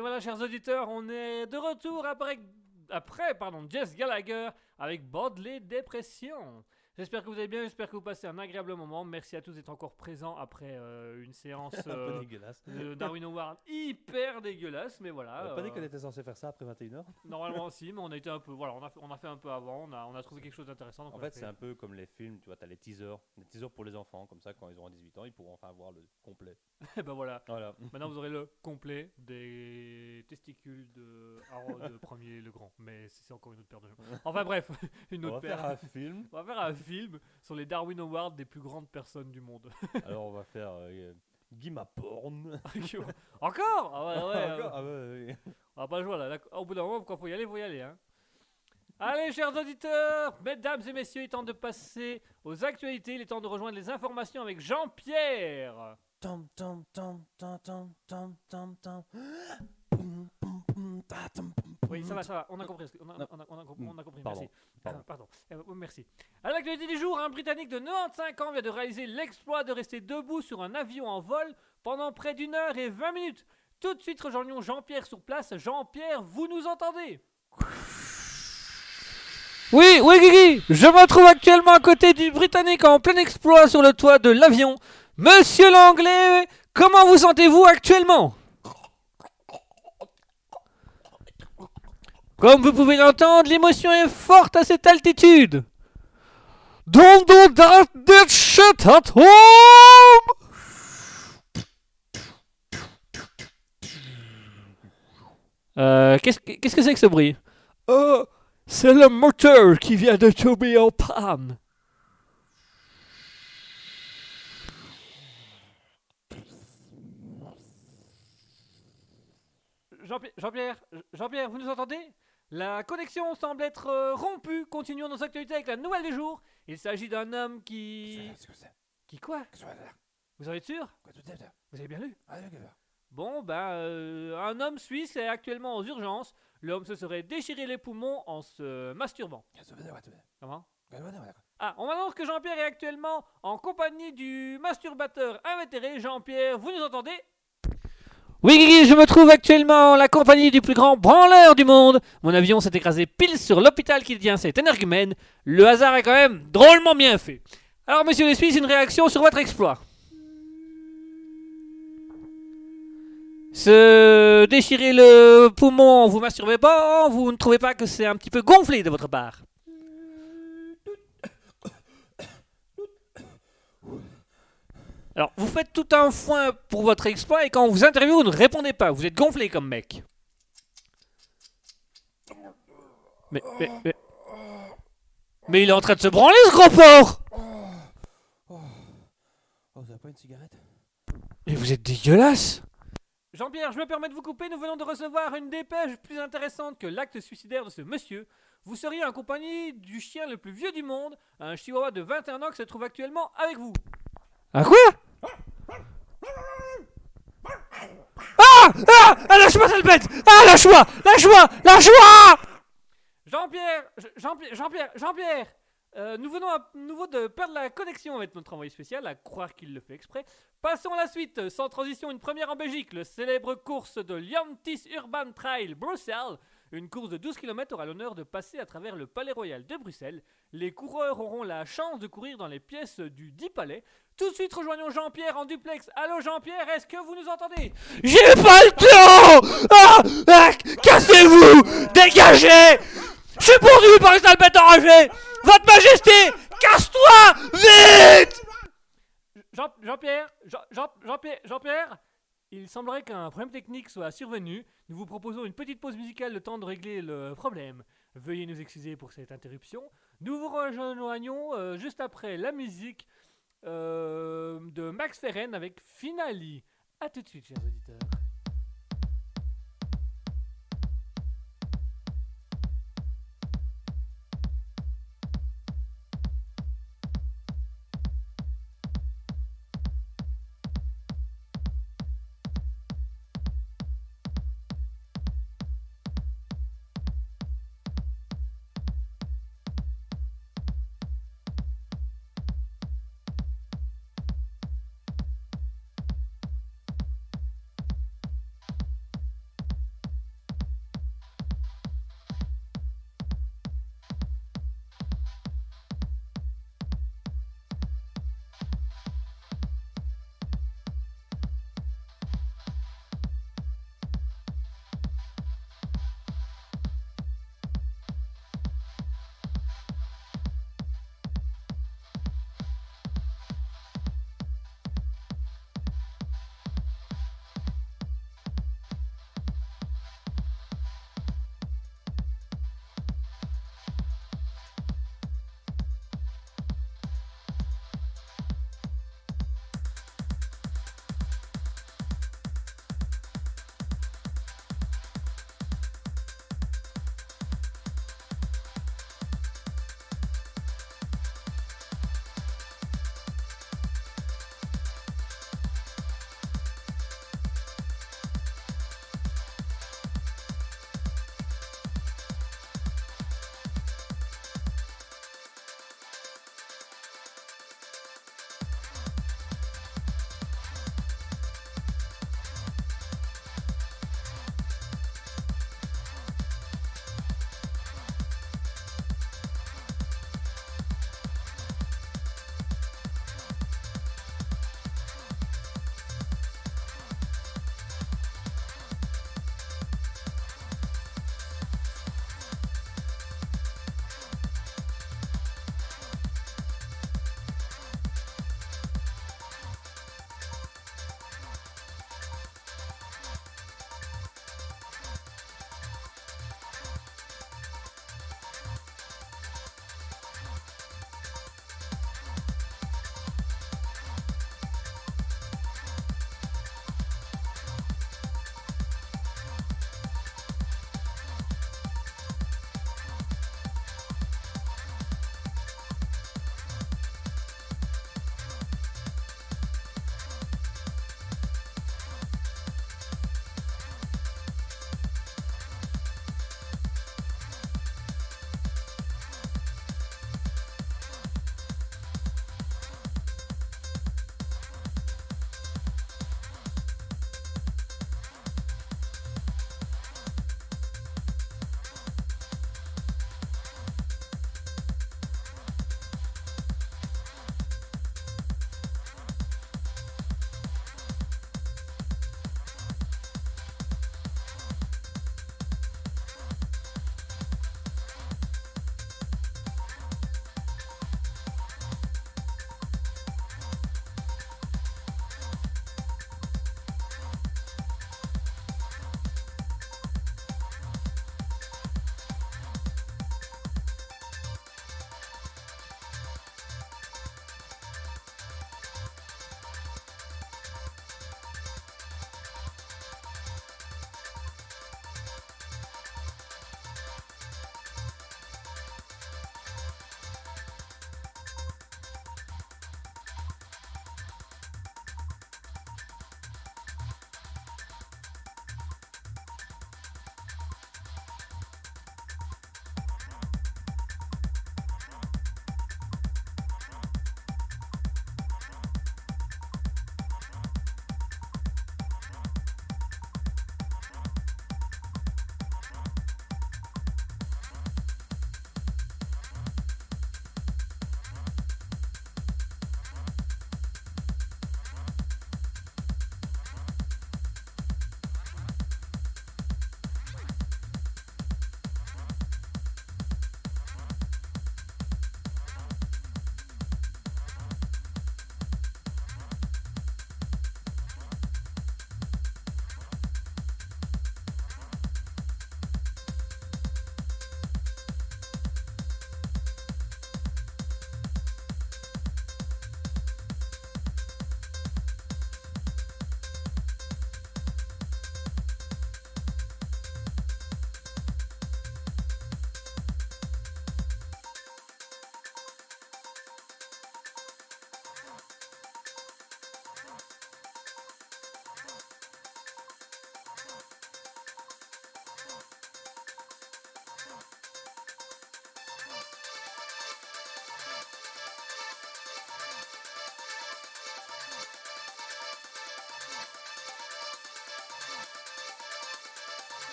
Et voilà, chers auditeurs, on est de retour après, après pardon, Jess Gallagher avec Bodley Dépression. J'espère que vous allez bien, j'espère que vous passez un agréable moment. Merci à tous d'être encore présents après euh, une séance euh, Darwin Award hyper dégueulasse, mais voilà.
On a pas dit
euh,
qu'on était censé faire ça après 21h
Normalement aussi, mais on a été un peu, voilà, on a fait, on a fait un peu avant, on a, on a trouvé quelque chose d'intéressant. donc
En
on
fait, c'est un peu comme les films, tu vois, t'as les teasers, les teasers pour les enfants, comme ça, quand ils auront 18 ans, ils pourront enfin voir le complet.
Et ben voilà.
Voilà.
Maintenant, vous aurez le complet des testicules de Harold le premier le grand. Mais c'est encore une autre paire de jambes. Enfin bref, une
On
autre
va faire
paire.
un film.
On va faire un film sur les Darwin Awards des plus grandes personnes du monde.
Alors, on va faire euh, Guy Porn.
Encore? Ah ouais, ouais,
Encore
euh,
Ah ouais, ouais.
On va pas jouer là. d'accord. Au bout d'un moment, quand faut y aller, faut y aller. Hein. Allez, chers auditeurs, mesdames et messieurs, il est temps de passer aux actualités. Il est temps de rejoindre les informations avec Jean-Pierre.
Tom, tom, tom, tom, tom, tom, tom, tom.
Oui, ça va, ça va. On a compris. On a,
Non.
on a- on a compris. on a compris,
Pardon,
Merci.
pardon.
Pardon. Euh, oh, merci. À l'actualité du jour, un Britannique de 95 ans vient de réaliser l'exploit de rester debout sur un avion en vol pendant près d'une heure et 20 minutes. Tout de suite, rejoignons Jean-Pierre sur place. Jean-Pierre, vous nous entendez? Oui, oui, Guigui, je me trouve actuellement à côté du Britannique en plein exploit sur le toit de l'avion. Monsieur l'anglais, comment vous sentez-vous actuellement? Comme vous pouvez l'entendre, l'émotion est forte à cette altitude. Don't do that, that shit at home Euh, qu'est-ce que c'est que ce bruit? Oh, c'est le moteur qui vient de tomber en panne. Jean-Pierre, Jean-Pierre, Jean-Pierre, vous nous entendez? La connexion semble être euh, rompue. Continuons nos actualités avec la nouvelle du jour. Il s'agit d'un homme qui... Qui quoi? Vous en êtes sûr? Vous avez bien lu?
Ah.
Bon, ben, euh, un homme suisse est actuellement aux urgences. L'homme se serait déchiré les poumons en se masturbant. Comment? Ah, on m'annonce que Jean-Pierre est actuellement en compagnie du masturbateur invétéré. Jean-Pierre, vous nous entendez? Oui, Guigui, je me trouve actuellement en la compagnie du plus grand branleur du monde. Mon avion s'est écrasé pile sur l'hôpital qui tient cet énergumène. Le hasard est quand même drôlement bien fait. Alors, monsieur le Suisse, une réaction sur votre exploit. Se déchirer le poumon, vous masturbez pas, vous ne trouvez pas que c'est un petit peu gonflé de votre part Alors, vous faites tout un foin pour votre exploit et quand on vous interviewe, vous ne répondez pas. Vous êtes gonflé comme mec. Mais, mais, mais... Mais il est en train de se branler, ce gros porc
Oh, vous avez pas une cigarette?
Mais vous êtes dégueulasse Jean-Pierre, je me permets de vous couper. Nous venons de recevoir une dépêche plus intéressante que l'acte suicidaire de ce monsieur. Vous seriez en compagnie du chien le plus vieux du monde, un chihuahua de 21 ans qui se trouve actuellement avec vous. À quoi? Ah Ah Ah, lâche-moi, sale bête Ah, lâche-moi Lâche-moi Lâche-moi Jean-Pierre Jean-Pierre Jean-Pierre Jean-Pierre euh, nous venons à nouveau de perdre la connexion avec notre envoyé spécial, à croire qu'il le fait exprès. Passons à la suite, sans transition, une première en Belgique, le célèbre course de Liantis Urban Trail Bruxelles. Une course de 12 km aura l'honneur de passer à travers le Palais Royal de Bruxelles. Les coureurs auront la chance de courir dans les pièces du dit palais. Tout de suite, rejoignons Jean-Pierre en duplex. Allô Jean-Pierre, est-ce que vous nous entendez? J'ai pas le temps Ah, ah Cassez-vous Dégagez Je suis poursuivi par les enragées Votre Majesté Casse-toi Vite Jean- Jean-Pierre Jean- Jean- Jean-Pierre Jean-Pierre il semblerait qu'un problème technique soit survenu. Nous vous proposons une petite pause musicale le temps de régler le problème. Veuillez nous excuser pour cette interruption. Nous vous rejoignons euh, juste après la musique euh, de Max Ferren avec Finali. A tout de suite, chers auditeurs.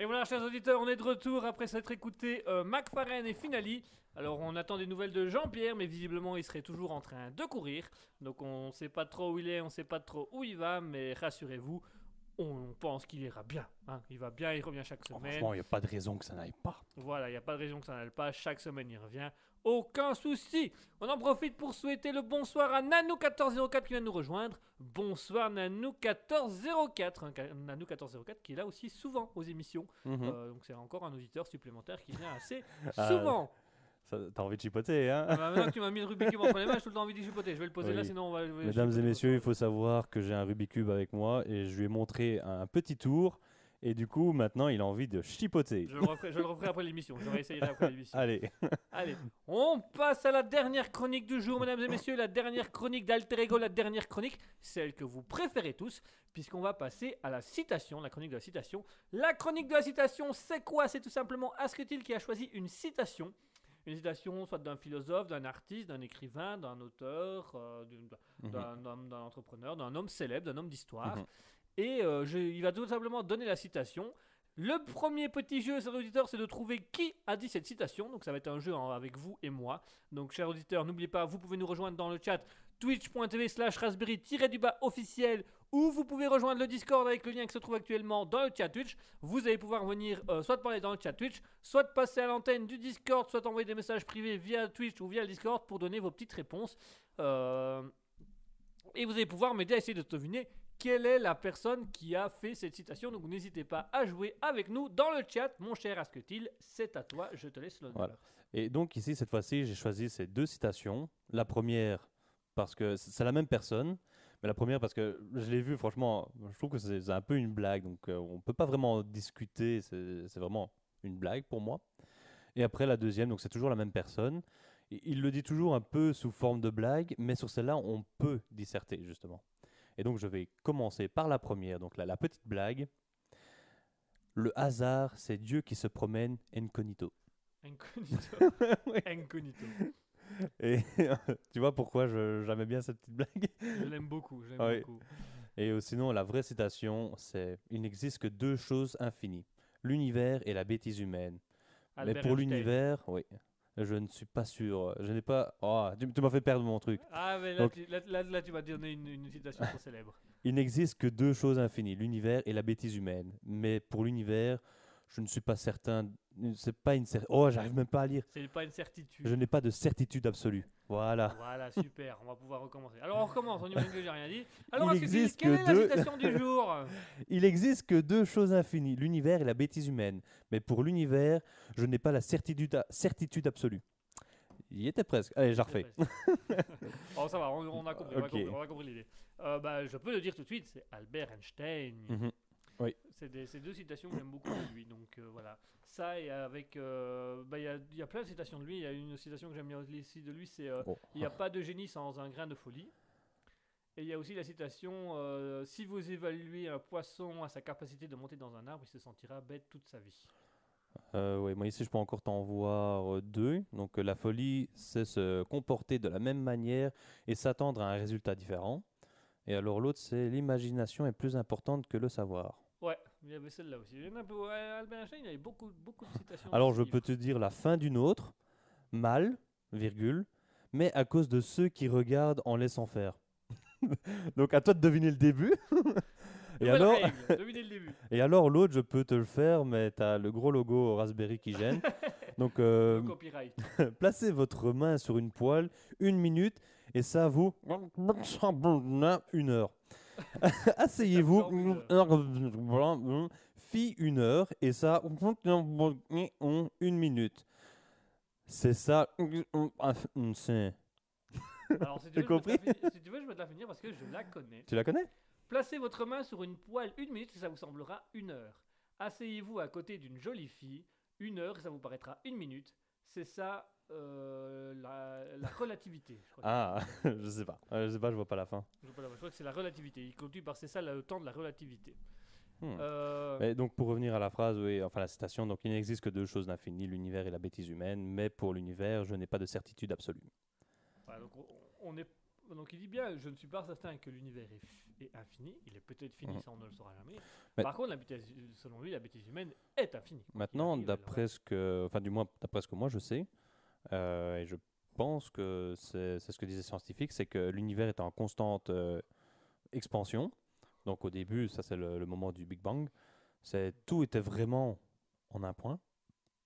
Et voilà, chers auditeurs, on est de retour après s'être écouté euh, McFarlane et Finali. Alors, on attend des nouvelles de Jean-Pierre, mais visiblement, il serait toujours en train de courir. Donc, on sait pas trop où il est, on sait pas trop où il va, mais rassurez-vous, on pense qu'il ira bien. hein. Il va bien, il revient chaque
Oh,
semaine.
franchement, il n'y a pas de raison que ça n'aille pas.
Voilà, il n'y a pas de raison que ça n'aille pas. Chaque semaine, il revient. Aucun souci. On en profite pour souhaiter le bonsoir à Nanou1404 qui vient nous rejoindre. Bonsoir Nanou1404. hein, ca- Nanou1404 qui est là aussi souvent aux émissions.
Mhm.
Euh, donc c'est encore un auditeur supplémentaire qui vient assez
Ah,
souvent.
T'as envie de chipoter, hein?
Ah bah, maintenant que tu m'as mis le Rubik's Cube entre les mains, j'ai tout le temps envie d'y chipoter. Je vais le poser là, sinon on va.
Mesdames et messieurs, il faut savoir que j'ai un Rubik's Cube avec moi et je lui ai montré un petit tour. Et du coup, maintenant, il a envie de chipoter.
Je le referai, je le referai après l'émission. Je réessayerai après l'émission.
Allez,
Allez, on passe à la dernière chronique du jour, mesdames et messieurs, la dernière chronique d'Alter Ego, la dernière chronique, celle que vous préférez tous, puisqu'on va passer à la citation, la chronique de la citation. La chronique de la citation, c'est quoi? C'est tout simplement Asketil qui a choisi une citation. Une citation soit d'un philosophe, d'un artiste, d'un écrivain, d'un auteur, euh,
Mhm.
d'un entrepreneur, d'un homme célèbre, d'un homme d'histoire.
Mhm.
Et euh, il va tout simplement donner la citation. Le premier petit jeu, chers auditeurs, c'est de trouver qui a dit cette citation. Donc ça va être un jeu avec vous et moi. Donc chers auditeurs, n'oubliez pas, vous pouvez nous rejoindre dans le chat twitch.tv slash raspberry-du-bas officiel ou vous pouvez rejoindre le Discord avec le lien qui se trouve actuellement dans le chat Twitch. Vous allez pouvoir venir euh, soit parler dans le chat Twitch, soit passer à l'antenne du Discord, soit envoyer des messages privés via Twitch ou via le Discord pour donner vos petites réponses. Euh, et vous allez pouvoir m'aider à essayer de deviner quelle est la personne qui a fait cette citation. Donc n'hésitez pas à jouer avec nous dans le chat, mon cher Asketil. C'est à toi, je te laisse l'honneur.
Voilà. Et donc ici, cette fois-ci, j'ai choisi ces deux citations. La première, parce que c'est la même personne, mais la première parce que je l'ai vu, franchement, je trouve que c'est un peu une blague, donc euh, on ne peut pas vraiment discuter, c'est vraiment une blague pour moi. Et après la deuxième, donc c'est toujours la même personne. Il le dit toujours un peu sous forme de blague, mais sur celle-là, on peut disserter, justement. Et donc je vais commencer par la première, donc la, la petite blague. Le hasard, c'est Dieu qui se promène incognito.
Incognito.
Oui.
Incognito.
Et tu vois pourquoi j'aimais bien cette petite blague?
Je l'aime beaucoup, je l'aime
Oui.
beaucoup.
Et euh, sinon, la vraie citation, c'est Il n'existe que deux choses infinies, l'univers et la bêtise humaine.
Albert
Mais pour l'univers, oui, je ne suis pas sûr. Je n'ai pas. Oh, tu, tu m'as fait perdre mon truc.
Ah, mais là,
Donc-
tu, là, là- là, tu m'as donné une, une citation trop célèbre.
Il n'existe que deux choses infinies, l'univers et la bêtise humaine. Mais pour l'univers, je ne suis pas certain. C'est pas une cer- Oh, j'arrive même pas à lire.
C'est pas une certitude.
Je n'ai pas de certitude absolue. Voilà.
Voilà, super, on va pouvoir recommencer. Alors on recommence, on imagine que j'ai rien dit. Alors,
Il existe
quelle
que
est la citation du jour?
Il existe que deux choses infinies, l'univers et la bêtise humaine. Mais pour l'univers, je n'ai pas la certitude, certitude absolue. Il était presque. Allez, je refais.
oh, ça va, on, on a compris, on a
Ok.
compris, compris l'idée. Euh, bah, je peux le dire tout de suite, c'est Albert Einstein.
Mhm.
C'est des- c'est deux citations que j'aime beaucoup de lui. Donc euh, voilà. Ça, et avec. euh, bah, Il y, a, y a plein de citations de lui. Il y a une citation que j'aime bien aussi de lui c'est euh,
Oh.
Il n'y a pas de génie sans un grain de folie. Et il y a aussi la citation Si vous évaluez un poisson à sa capacité de monter dans un arbre, il se sentira bête toute sa vie.
Ouais, moi ici, je peux encore t'en voir deux. Donc, la folie, c'est se comporter de la même manière et s'attendre à un résultat différent. Et alors, l'autre, c'est l'imagination est plus importante que le savoir.
Il y avait celle-là aussi. Il y en a un peu- ouais, Albert Einstein, il avait beaucoup, beaucoup de citations. dans
Alors, je
livre.
peux te dire la fin d'une autre, mal, virgule, mais à cause de ceux qui regardent en laissant faire. Donc, à toi de deviner le début. Et alors,
règle, devinez le début.
et alors l'autre, je peux te le faire, mais tu as le gros logo Raspberry qui gêne. Donc, euh,
Le copyright.
placez votre main sur une poêle une minute et ça vous une heure. Asseyez-vous fit une heure et ça une minute. C'est ça. C'est-
Alors, si tu, veux, je la si tu veux, je peux te la finir parce que je la connais.
Tu la connais?
Placez votre main sur une poêle une minute et ça vous semblera une heure. Asseyez-vous à côté d'une jolie fille, une heure et ça vous paraîtra une minute. C'est ça euh, la, la relativité. Je crois,
Ah, je sais pas. Euh, Je sais pas, je vois pas la fin.
je, pas, je crois que c'est la relativité. Il continue par c'est ça le temps de la relativité.
Hmm.
Euh,
Mais donc pour revenir à la phrase, oui, enfin la citation, donc il n'existe que deux choses d'infini, l'univers et la bêtise humaine, mais pour l'univers, je n'ai pas de certitude absolue.
voilà, donc on- on est Donc il dit bien, je ne suis pas certain que l'univers est, infini. Il est peut-être fini,
Mhm.
ça on ne le saura jamais.
Mais-
Par contre, la bêtise, selon lui, la bêtise humaine est infinie.
Maintenant, d'après ce que, enfin du moins d'après ce que moi je sais, euh, et je pense que c'est ce que disaient les scientifiques, c'est que l'univers est en constante euh, expansion. Donc au début, ça c'est le, le moment du Big Bang, c'est tout était vraiment en un point.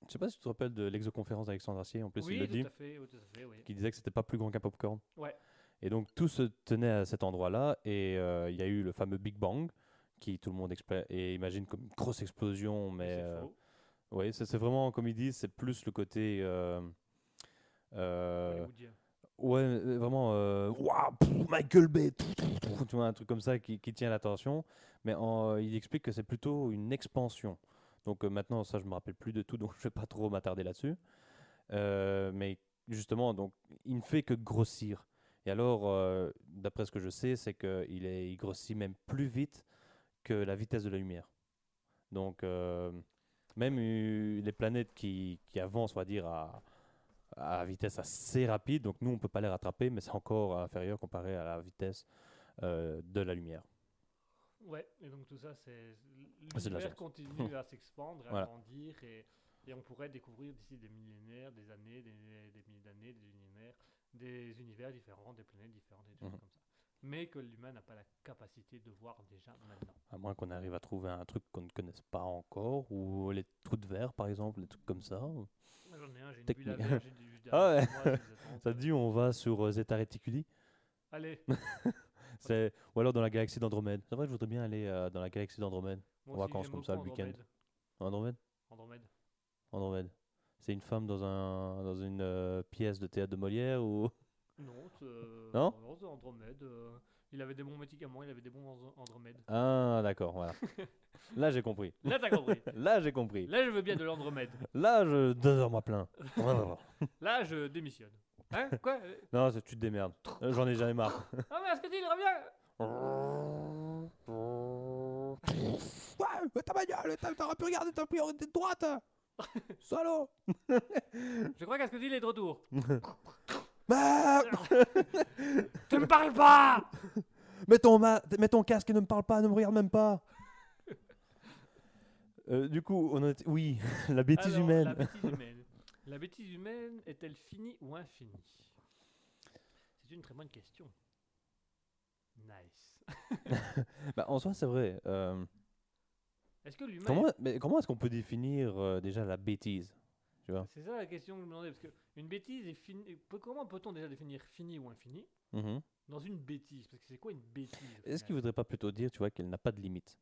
Je sais pas si tu te rappelles de l'exoconférence d'Alexandre Astier, en plus
oui,
il le dit,
fait, oui, tout à fait, oui.
qui disait que c'était pas plus grand qu'un popcorn.
Ouais.
Et donc tout se tenait à cet endroit-là, et euh, il y a eu le fameux Big Bang, qui tout le monde et imagine comme une grosse explosion,
Mais c'est
euh,
faux.
oui, c'est c'est vraiment, comme ils disent, c'est plus le côté. euh, euh, ouais, euh, vraiment. euh, pff, Michael Bay, tout, tout, tout, tu vois, un truc comme ça qui, qui tient l'attention. Mais en- il explique que c'est plutôt une expansion. Donc euh, maintenant, ça, je me rappelle plus de tout, donc je vais pas trop m'attarder là-dessus. Euh, mais justement, donc, il ne fait que grossir. Et alors, euh, d'après ce que je sais, c'est qu'il est- il grossit même plus vite que la vitesse de la lumière. Donc, euh, même euh, les planètes qui, qui avancent, on va dire, à, à vitesse assez rapide, donc nous, on peut pas les rattraper, mais c'est encore inférieur comparé à la vitesse euh, de la lumière.
Ouais, et donc tout ça, c'est.
Ah,
L'univers continue à s'expandre, à
Voilà.
grandir, et, et on pourrait découvrir d'ici des millénaires, des années, des, des milliers d'années, des univers, des univers différents, des planètes différentes, et des choses
Mhm.
comme ça. Mais que l'humain n'a pas la capacité de voir déjà maintenant.
À moins qu'on arrive à trouver un truc qu'on ne connaisse pas encore, ou les trous de verre, par exemple, des trucs comme ça.
J'en ai un, j'ai une bulle à verre, j'ai du jus
Ah ouais.
moi, les
Ça te dit, on va sur euh, Zeta Reticuli
Allez,
c'est... Ou alors dans la galaxie d'Andromède. C'est vrai que je voudrais bien aller euh, dans la galaxie d'Andromède. En vacances comme ça, le week-end.
Andromède.
Andromède?
Andromède.
Andromède. C'est une femme dans, un, dans une euh, pièce de théâtre de Molière ou...
Non, c'est, euh,
Non
c'est Andromède. euh, il avait des bons médicaments, il avait des bons Andro- Andromède.
Ah, d'accord, voilà. Là, j'ai compris.
Là, t'as compris.
Là, j'ai compris.
Là, je veux bien de l'Andromède.
Là, je deux heures moi plein.
Là, je démissionne. Hein Quoi Euh,
non, c'est- tu te démerdes. J'en ai jamais marre.
Ah, mais est-ce que il revient?
Ouais, mais ta bagnole, t'as- t'aurais pu regarder ta priorité de droite. Salaud.
Je crois qu'à ce que il est de retour.
Bah,
tu me parles pas
mets, ton ma- mets ton casque et ne me parle pas, ne me regarde même pas. Euh, du coup, on a... oui, la bêtise
Alors,
humaine.
La bêtise humaine. La bêtise humaine est-elle finie ou infinie? C'est une très bonne question. Nice.
Bah, en soi, c'est vrai. euh,
Est-ce que l'humain.
comment mais comment est-ce qu'on peut définir euh, déjà la bêtise? Tu vois
C'est ça la question que je me demandais. Parce qu'une bêtise est finie. Comment peut-on déjà définir fini ou infini
Mhm.
dans une bêtise? Parce que c'est quoi une bêtise
Est-ce qu'il
final?
voudrait pas plutôt dire, tu vois, qu'elle n'a pas de limite?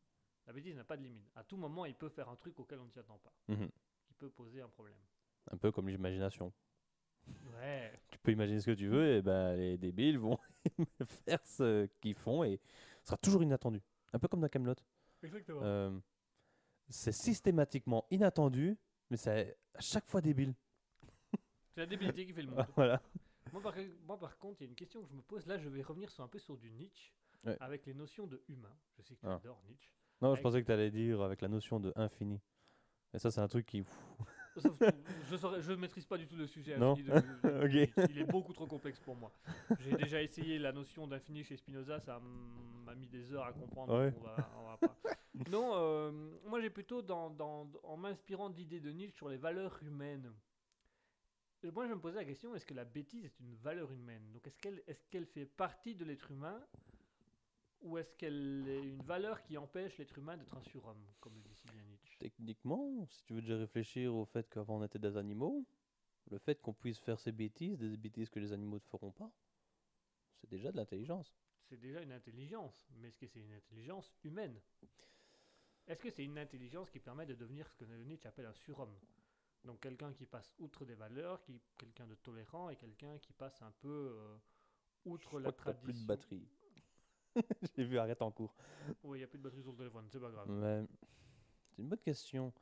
La bêtise n'a pas de limite. À tout moment, il peut faire un truc auquel on ne s'y attend pas.
Mhm.
Qui peut poser un problème.
Un peu comme l'imagination.
Ouais.
Tu peux imaginer ce que tu veux, et ben les débiles vont faire ce qu'ils font et ce sera toujours inattendu. Un peu comme dans Camelot.
Exactement.
Euh, c'est systématiquement inattendu, mais c'est à chaque fois débile.
C'est la débilité qui fait le monde.
voilà.
Moi par, moi, par contre, il y a une question que je me pose. Là, je vais revenir sur un peu sur du Nietzsche.
Ouais.
Avec les notions de humain. Je sais que tu
Ah.
adores Nietzsche.
Non, je pensais que tu allais dire avec la notion de infini. Et ça, c'est un truc qui.
Je ne maîtrise pas du tout le sujet
Non.
de, de-. Il est beaucoup trop complexe pour moi. J'ai déjà essayé la notion d'infini chez Spinoza, ça m'a mis des heures à comprendre.
Ouais.
donc on va- on va pas. Non, euh, moi j'ai plutôt, dans, dans- en m'inspirant d'idées de Nietzsche sur les valeurs humaines, moi je me posais la question est-ce que la bêtise est une valeur humaine? Donc est-ce qu'elle est qu'elle fait partie de l'être humain ou est-ce qu'elle est une valeur qui empêche l'être humain d'être un surhomme, comme le dit si bien
Techniquement, si tu veux déjà réfléchir au fait qu'avant on était des animaux, le fait qu'on puisse faire ces bêtises, des bêtises que les animaux ne feront pas, c'est déjà de l'intelligence.
c'est déjà une intelligence, mais est-ce que c'est une intelligence humaine? Est-ce que c'est une intelligence qui permet de devenir ce que Nietzsche appelle un surhomme? Donc quelqu'un qui passe outre des valeurs, qui quelqu'un de tolérant et quelqu'un qui passe un peu euh, outre
Je
la
crois que
tradition.
plus de batterie. J'ai vu, arrête en cours.
Oui, il n'y a plus de batterie sur le téléphone, c'est pas grave.
Mais une bonne question.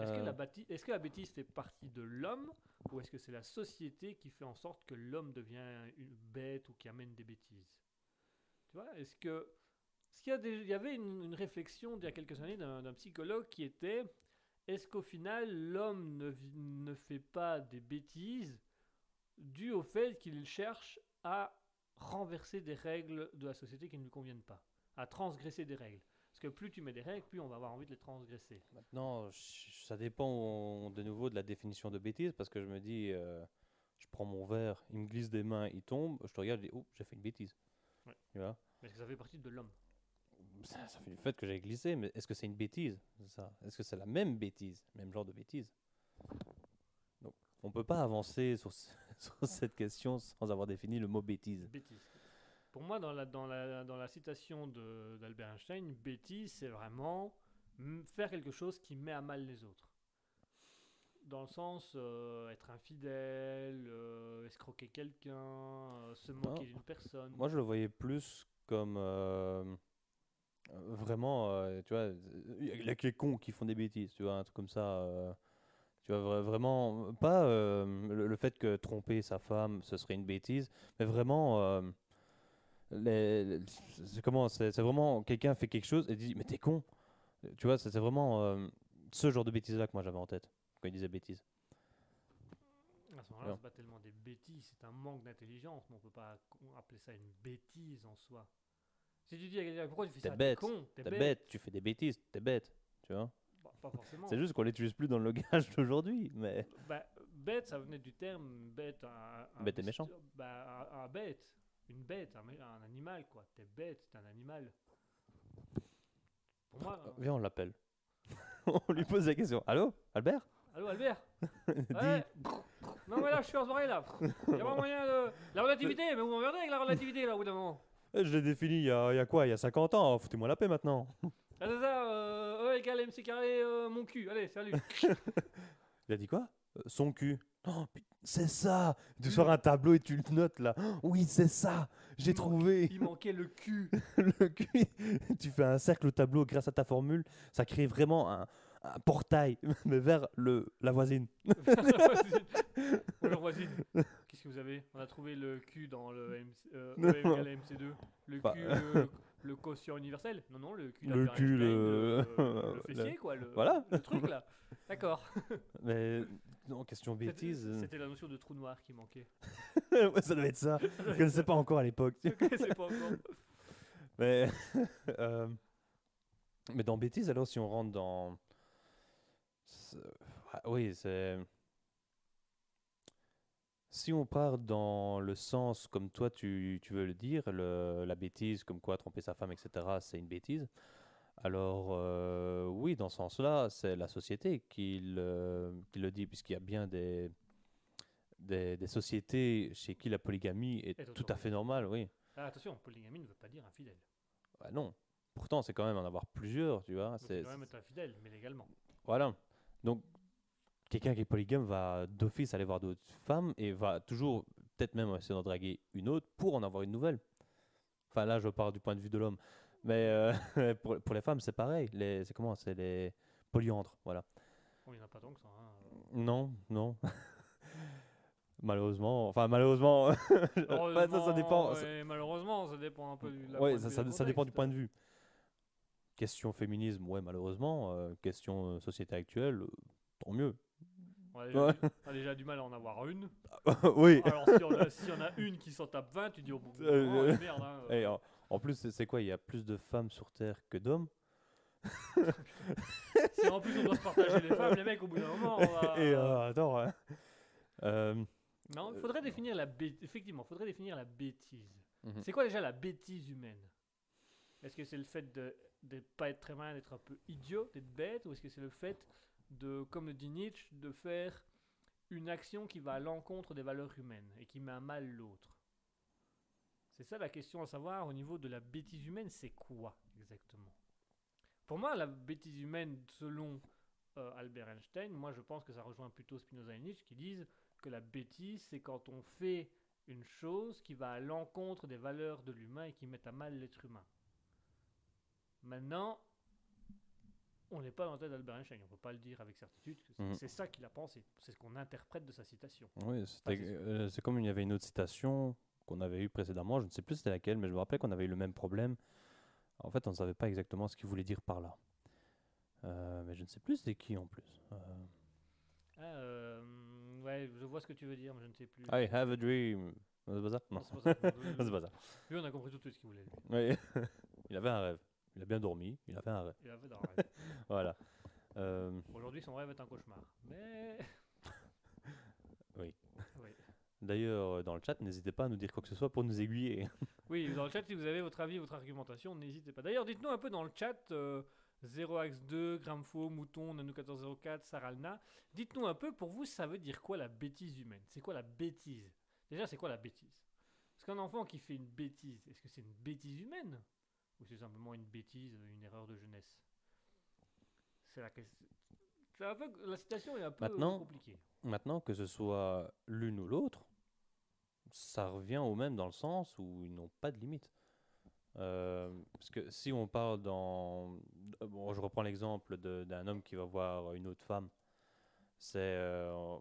Est-ce que,
Euh,
la bâti- est-ce que la bêtise fait partie de l'homme ou est-ce que c'est la société qui fait en sorte que l'homme devient une bête ou qui amène des bêtises? Tu vois, est-ce que. Est-ce qu'il y, a des- il y avait une, une réflexion il y a quelques années d'un d'un psychologue qui était est-ce qu'au final l'homme ne, ne fait pas des bêtises dues au fait qu'il cherche à renverser des règles de la société qui ne lui conviennent pas, à transgresser des règles? Parce que plus tu mets des règles, plus on va avoir envie de les transgresser.
Maintenant, ça dépend de nouveau de la définition de bêtise, parce que je me dis, euh, je prends mon verre, il me glisse des mains, il tombe, je te regarde, je dis, oh, j'ai fait une bêtise.
Ouais.
Tu vois?
Parce que ça fait partie de l'homme.
ça, ça fait du fait que j'ai glissé, mais est-ce que c'est une bêtise ça? Est-ce que c'est la même bêtise Même genre de bêtise? Donc, on peut pas avancer sur, sur cette question sans avoir défini le mot bêtise.
Bêtise. Pour moi, dans la, dans la, dans la citation d'Albert Einstein, bêtise, c'est vraiment faire quelque chose qui met à mal les autres. Dans le sens, euh, être infidèle, euh, escroquer quelqu'un, euh, se moquer d'une personne.
Moi, je le voyais plus comme euh, vraiment, tu vois, il y a que les cons qui font des bêtises, tu vois, un truc comme ça. tu vois, vra- vraiment, pas le, le fait que tromper sa femme, ce serait une bêtise, mais vraiment, les, c'est comment, c'est c'est vraiment quelqu'un fait quelque chose et dit, mais t'es con. Tu vois, c'est c'est vraiment euh, ce genre de bêtises-là que moi j'avais en tête quand il disait bêtises.
À ce moment-là, c'est pas tellement des bêtises, c'est un manque d'intelligence, mais on peut pas appeler ça une bêtise en soi. Si tu dis à quelqu'un, pourquoi tu fais
T'es
ça
bête,
con, t'es
T'es
bête.
bête, tu fais des bêtises, t'es bête, tu vois.
Bah, pas forcément.
C'est juste qu'on l'utilise plus dans le langage d'aujourd'hui, mais.
Bah, bête, ça venait du terme bête. Un, un
Bête et méchant.
Bah, un, un bête. Une bête, un, un animal, quoi. T'es bête, t'es un animal. Pour moi.
Euh, Viens, on l'appelle. on lui pose la question. Allô, Albert?
Allô, Albert? Ouais. Non, mais là, je suis en soirée, là. Y'a pas moyen de. La relativité, mais vous m'emmerdez avec la relativité, là, au bout d'un moment.
Eh, Je l'ai défini il y, a, il y a quoi? Il y a 50 ans. Foutez-moi la paix maintenant.
Ah, c'est ça, euh, E égale MC carré, euh, mon cul. Allez, salut.
Il a dit quoi? Euh, Son cul. Oh, c'est ça Tu sors un tableau et tu le notes là. Oui, c'est ça J'ai
manque-
trouvé
Il manquait le cul.
le cul. tu fais un cercle au tableau grâce à ta formule. Ça crée vraiment un, un portail, mais vers le, la voisine.
Bonjour voisine. Qu'est-ce que vous avez? On a trouvé le Q dans le MC, euh,
Non.
E égale MC2. Le
Bah.
Q, le, le quotient universel Non, non, le Q.
Le cul, le-
le, le
le-
fessier, quoi. Le,
Voilà.
Le truc, là. D'accord.
Mais non, question bêtise. euh.
C'était la notion de trou noir qui manquait.
Ouais, ça devait être ça. Je ne connaissais pas encore à l'époque.
Je connaissais pas encore.
Mais, euh, mais dans bêtise, alors, si on rentre dans. ah, Oui, c'est. Si on part dans le sens comme toi tu, tu veux le dire, le- la bêtise, comme quoi tromper sa femme, etc., c'est une bêtise, alors euh, oui, dans ce sens-là, c'est la société qui le, qui le dit, puisqu'il y a bien des, des, des sociétés chez qui la polygamie est
Est
tout à fait normale, oui.
Ah, attention, polygamie ne veut pas dire infidèle.
Bah non. Pourtant, c'est quand même en avoir plusieurs, tu vois. C'est
quand même être infidèle, mais légalement.
Voilà. Donc, quelqu'un qui est polygame va d'office aller voir d'autres femmes et va toujours, peut-être même essayer d'en draguer une autre pour en avoir une nouvelle. Enfin, là, je parle du point de vue de l'homme. Mais euh, pour, pour les femmes, c'est pareil. C'est comment? C'est les polyandres, voilà.
Bon, il n'y en a pas tant que ça. hein.
Non, non. malheureusement, enfin malheureusement, ça, ça dépend.
Ouais, malheureusement, ça dépend un peu du. de
ça, dépend du point de vue. Question féminisme, ouais, malheureusement. euh, question euh, société actuelle, euh, tant mieux.
On a, déjà
Ouais.
du, on a déjà du mal à en avoir une.
oui.
Alors, si on, a, si on a une qui s'en tape 20, tu dis, oh, bon,
Euh,
oh,
euh,
merde. Hein,
en, en plus, c'est- quoi Il y a plus de femmes sur Terre que d'hommes?
Si en plus on doit se partager les femmes, les mecs, au bout d'un moment, on va.
Et euh, attends, hein. Euh,
Non, il faudrait définir la bêtise. Effectivement, il faudrait définir la bêtise.
Mhm.
C'est quoi déjà la bêtise humaine? Est-ce que c'est le fait de ne pas être très malin, d'être un peu idiot, d'être bête Ou est-ce que c'est le fait de, comme le dit Nietzsche, de faire une action qui va à l'encontre des valeurs humaines et qui met à mal l'autre C'est ça la question à savoir au niveau de la bêtise humaine, c'est quoi exactement? Pour moi, la bêtise humaine, selon euh, Albert Einstein, moi je pense que ça rejoint plutôt Spinoza et Nietzsche qui disent que la bêtise, c'est quand on fait une chose qui va à l'encontre des valeurs de l'humain et qui met à mal l'être humain. Maintenant, on n'est pas dans la tête d'Albert Einstein, on ne peut pas le dire avec certitude. c'est-
Mhm.
C'est ça qu'il a pensé, c'est ce qu'on interprète de sa citation.
oui,
c'est
euh, c'est comme il y avait une autre citation qu'on avait eue précédemment. Je ne sais plus c'était laquelle, mais je me rappelle qu'on avait eu le même problème. En fait, on ne savait pas exactement ce qu'il voulait dire par là. Euh, mais je ne sais plus c'était qui en plus. Euh,
Ah, ouais, je vois ce que tu veux dire, mais je ne sais plus.
I have a dream. C'est pas ça Non,
C'est pas ça. Lui, on a compris tout de suite ce qu'il voulait. lui.
Oui. il avait un rêve. Il a bien dormi, il avait un rêve.
Il avait le rêve.
Voilà. Euh,
Aujourd'hui, son rêve est un cauchemar. Mais.
Oui.
Oui.
D'ailleurs, euh, dans le chat, n'hésitez pas à nous dire quoi que ce soit pour nous aiguiller.
Oui, dans le chat, si vous avez votre avis, votre argumentation, n'hésitez pas. D'ailleurs, dites-nous un peu dans le chat, euh, 0x2, Gramfo, Mouton, Nano1404, Saralna, dites-nous un peu, pour vous, ça veut dire quoi la bêtise humaine? C'est quoi la bêtise? Déjà, c'est quoi la bêtise? Parce qu'un enfant qui fait une bêtise, est-ce que c'est une bêtise humaine? Ou c'est simplement une bêtise, une erreur de jeunesse? C'est la question. Un peu, la citation est un peu
Maintenant-
compliquée.
Maintenant, que ce soit l'une ou l'autre, ça revient au même dans le sens où ils n'ont pas de limite. Euh, parce que si on parle dans... Bon, je reprends l'exemple d'un homme qui va voir une autre femme. C'est euh,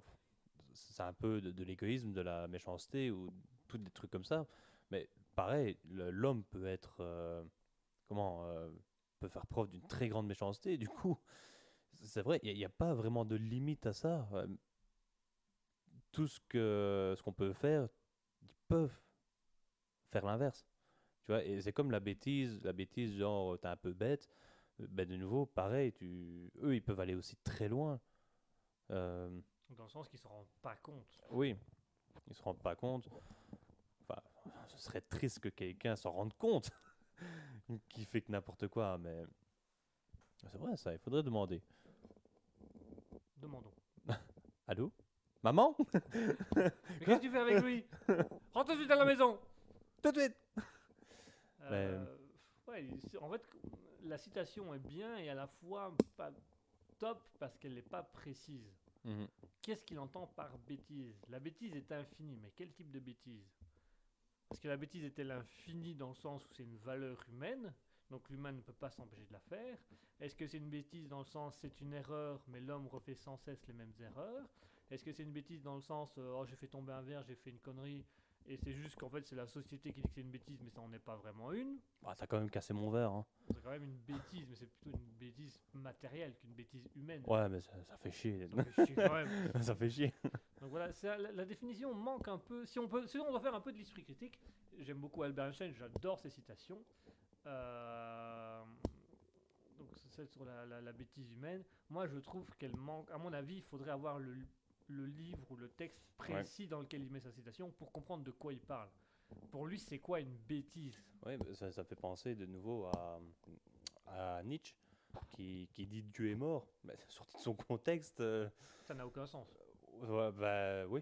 c'est un peu de, de l'égoïsme, de la méchanceté ou tout des trucs comme ça. Mais pareil, l'homme peut être... euh, comment peut faire preuve d'une très grande méchanceté. Du coup, c'est vrai, il n'y a, pas vraiment de limite à ça. Euh, tout ce que ce qu'on peut faire, ils peuvent faire l'inverse. Tu vois, et c'est comme la bêtise, la bêtise genre t'es un peu bête, euh, ben de nouveau pareil, tu eux ils peuvent aller aussi très loin. Euh,
Dans le sens qu'ils ne se rendent pas compte.
oui, ils se rendent pas compte. Enfin, ce serait triste que quelqu'un s'en rende compte qui fait que n'importe quoi, mais c'est vrai ça, il faudrait demander.
Demandons.
Allô? Maman?
Mais qu'est-ce que tu fais avec lui Rentre tout de suite à la maison
Tout de suite
Euh, ouais, en fait, la citation est bien et à la fois pas top parce qu'elle n'est pas précise.
Mhm.
Qu'est-ce qu'il entend par bêtise? La bêtise est infinie, mais quel type de bêtise? Est-ce que la bêtise est elle infinie dans le sens où c'est une valeur humaine donc l'humain ne peut pas s'empêcher de la faire? Est-ce que c'est une bêtise dans le sens c'est une erreur, mais l'homme refait sans cesse les mêmes erreurs? Est-ce que c'est une bêtise dans le sens euh, oh j'ai fait tomber un verre, j'ai fait une connerie, et c'est juste qu'en fait c'est la société qui dit que c'est une bêtise, mais ça n'en est pas vraiment une?
Bah, T'as quand même cassé mon verre. Hein.
C'est quand même une bêtise, mais c'est plutôt une bêtise matérielle qu'une bêtise humaine.
Ouais, mais ça, ça fait chier.
Ça fait chier quand même.
ça fait chier.
Donc voilà, la, la définition manque un peu. Si on peut, si on doit faire un peu de l'esprit critique, j'aime beaucoup Albert Einstein, j'adore ses citations. Euh, donc c'est celle sur la, la- la bêtise humaine. Moi, je trouve qu'elle manque. À mon avis, il faudrait avoir le, le livre ou le texte précis dans lequel il met sa citation pour comprendre de quoi il parle. Pour lui, c'est quoi une bêtise?
Bah, ça, ça fait penser de nouveau à, à Nietzsche qui, qui dit Dieu est mort. Bah, sorti de son contexte. euh,
Ça n'a aucun sens.
Bah oui.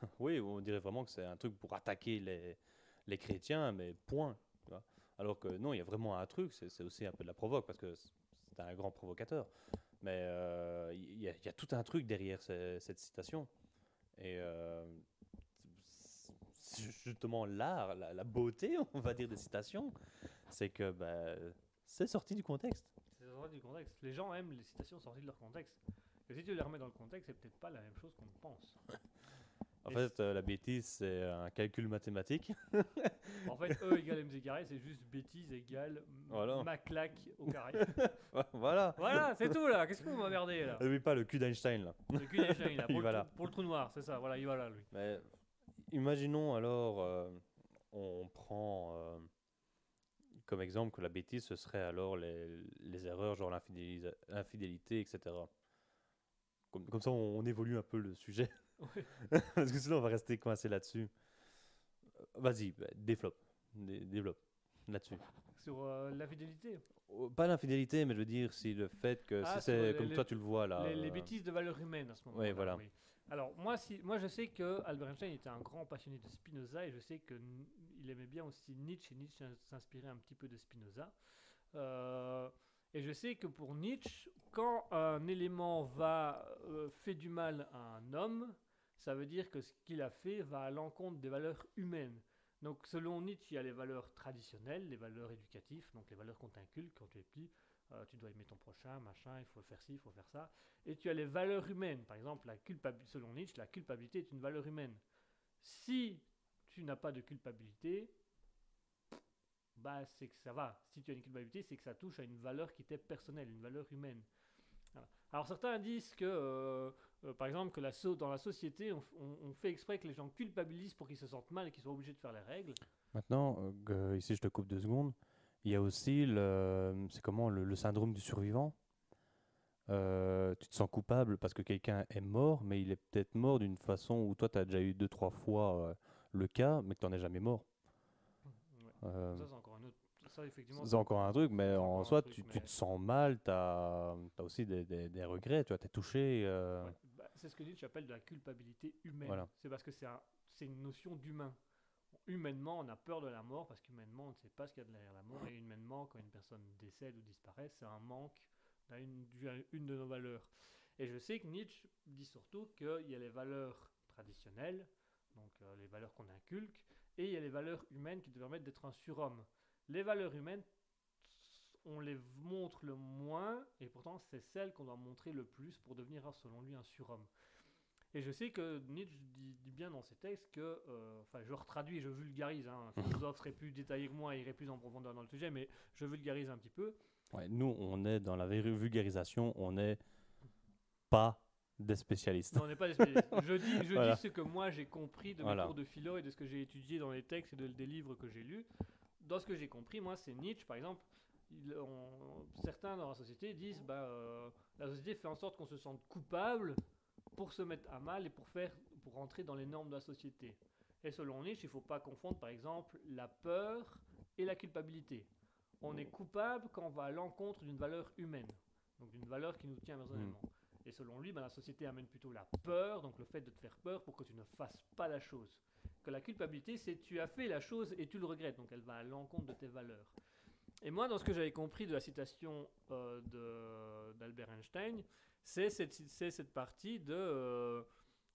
oui, on dirait vraiment que c'est un truc pour attaquer les, les chrétiens, mais point. Alors que non, il y a vraiment un truc, c'est aussi un peu de la provoque parce que c'est un grand provocateur. Mais euh, il y, a- tout un truc derrière ce- cette citation. Et euh, justement l'art, la, la beauté, on va dire, des citations, c'est que bah, c'est sorti du contexte.
C'est sorti du contexte. Les gens aiment les citations sorties de leur contexte. Et si tu les remets dans le contexte, c'est peut-être pas la même chose qu'on pense.
En
Et
fait, euh, la bêtise, c'est un calcul mathématique.
En fait, E égale mc carré, c'est juste bêtise égale
Voilà.
ma claque au carré.
voilà.
voilà, c'est tout là. Qu'est-ce que vous m'emmerdez là?
N'oublie pas le cul d'Einstein, là.
Le cul d'Einstein, là,
Il
pour,
va
le
là.
trou, pour le trou noir, c'est ça. Voilà, il va là, lui.
Mais imaginons alors, euh, on prend euh, comme exemple que la bêtise, ce serait alors les, les erreurs, genre l'infidélité, etc. Comme, comme ça, on, on évolue un peu le sujet.
Ouais.
Parce que sinon, on va rester coincé là-dessus. Euh, Vas-y, bah, développe. Dé- développe là-dessus.
Sur euh, la fidélité.
Oh, Pas l'infidélité, mais je veux dire, si le fait que
Ah,
c'est comme
les-
toi tu le vois là.
les, les
euh,
bêtises de valeur humaine à ce moment-là.
Ouais, voilà.
oui. Alors, moi, si, moi, je sais que Albert Einstein était un grand passionné de Spinoza et je sais qu'il aimait bien aussi Nietzsche et Nietzsche s'inspirait un petit peu de Spinoza. Euh, et je sais que pour Nietzsche, quand un élément va euh, fait du mal à un homme, ça veut dire que ce qu'il a fait va à l'encontre des valeurs humaines. Donc, selon Nietzsche, il y a les valeurs traditionnelles, les valeurs éducatives, donc les valeurs qu'on t'inculque quand tu es petit. Euh, tu dois aimer ton prochain, machin, il faut faire ci, il faut faire ça. Et tu as les valeurs humaines. Par exemple, selon Nietzsche, la culpabilité est une valeur humaine. Si tu n'as pas de culpabilité, bah c'est que ça va. Si tu as une culpabilité, c'est que ça touche à une valeur qui t'est personnelle, une valeur humaine. Alors certains disent que euh, euh, par exemple, que dans la société, on, fait exprès que les gens culpabilisent pour qu'ils se sentent mal et qu'ils soient obligés de faire les règles.
Maintenant, euh, ici je te coupe deux secondes, il y a aussi le, comment, le, le syndrome du survivant. Tu te sens coupable parce que quelqu'un est mort, mais il est peut-être mort d'une façon où toi tu as déjà eu deux, trois fois le cas, mais que tu n'en es jamais mort. Euh,
Ça, c'est encore un autre. Ça, effectivement.
c'est encore un truc, mais en soi,
truc,
tu, te sens mal, tu as, aussi des, des- des regrets, tu vois, es touché. euh,
Ouais. Bah, c'est ce que Nietzsche appelle de la culpabilité humaine.
Voilà.
C'est parce que c'est un- c'est une notion d'humain. Humainement, on a peur de la mort parce qu'humainement, on ne sait pas ce qu'il y a derrière la mort. Et humainement, quand une personne décède ou disparaît, c'est un manque à une, une de nos valeurs. Et je sais que Nietzsche dit surtout qu'il y a les valeurs traditionnelles, donc euh, les valeurs qu'on inculque, et il y a les valeurs humaines qui te permettent d'être un surhomme. Les valeurs humaines, on les montre le moins, et pourtant c'est celles qu'on doit montrer le plus pour devenir, selon lui, un surhomme. Et je sais que Nietzsche dit, dit bien dans ses textes que, euh, enfin je retraduis, je vulgarise, hein, un philosophe serait plus détaillé que moi, irait plus en profondeur dans le sujet, mais je vulgarise un petit peu.
ouais, nous, on est dans la vulgarisation, on n'est pas des spécialistes.
Non, on n'est pas des spécialistes. Je dis, je
Voilà.
dis ce que moi j'ai compris de
Voilà.
mes cours de philo et de ce que j'ai étudié dans les textes et de- des livres que j'ai lus. Dans ce que j'ai compris, moi, c'est Nietzsche, par exemple. il- on- certains dans la société disent bah, euh, la société fait en sorte qu'on se sente coupable pour se mettre à mal et pour, faire, pour rentrer dans les normes de la société. Et selon Nietzsche, il ne faut pas confondre, par exemple, la peur et la culpabilité. On est coupable quand on va à l'encontre d'une valeur humaine, donc d'une valeur qui nous tient personnellement. Et selon lui, ben, la société amène plutôt la peur, donc le fait de te faire peur pour que tu ne fasses pas la chose. Que la culpabilité, c'est tu as fait la chose et tu le regrettes, donc elle va à l'encontre de tes valeurs. Et moi, dans ce que j'avais compris de la citation euh, d'Albert Einstein, c'est cette, partie de... euh,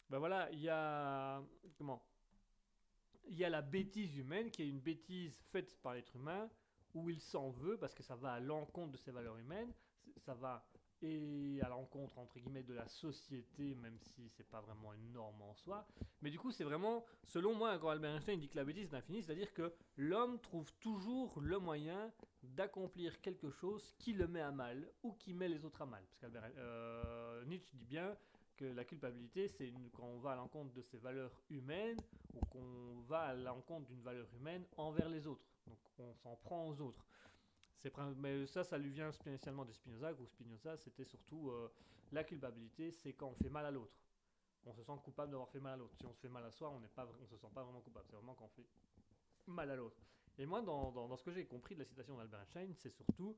ben voilà, il y a... Comment? Il y a la bêtise humaine, qui est une bêtise faite par l'être humain, où il s'en veut, parce que ça va à l'encontre de ses valeurs humaines, ça va et à l'encontre entre guillemets de la société, même si c'est pas vraiment une norme en soi. Mais du coup, c'est vraiment, selon moi, quand Albert Einstein dit que la bêtise est infinie, c'est-à-dire que l'homme trouve toujours le moyen d'accomplir quelque chose qui le met à mal ou qui met les autres à mal. Parce qu'Albert euh, Nietzsche dit bien que la culpabilité, c'est quand on va à l'encontre de ses valeurs humaines ou qu'on va à l'encontre d'une valeur humaine envers les autres. Donc on s'en prend aux autres. Mais ça, ça lui vient spécialement de Spinoza, où Spinoza, c'était surtout euh, la culpabilité, c'est quand on fait mal à l'autre. On se sent coupable d'avoir fait mal à l'autre. Si on se fait mal à soi, on ne se sent pas vraiment coupable. C'est vraiment quand on fait mal à l'autre. Et moi, dans, dans- ce que j'ai compris de la citation d'Albert Einstein, c'est surtout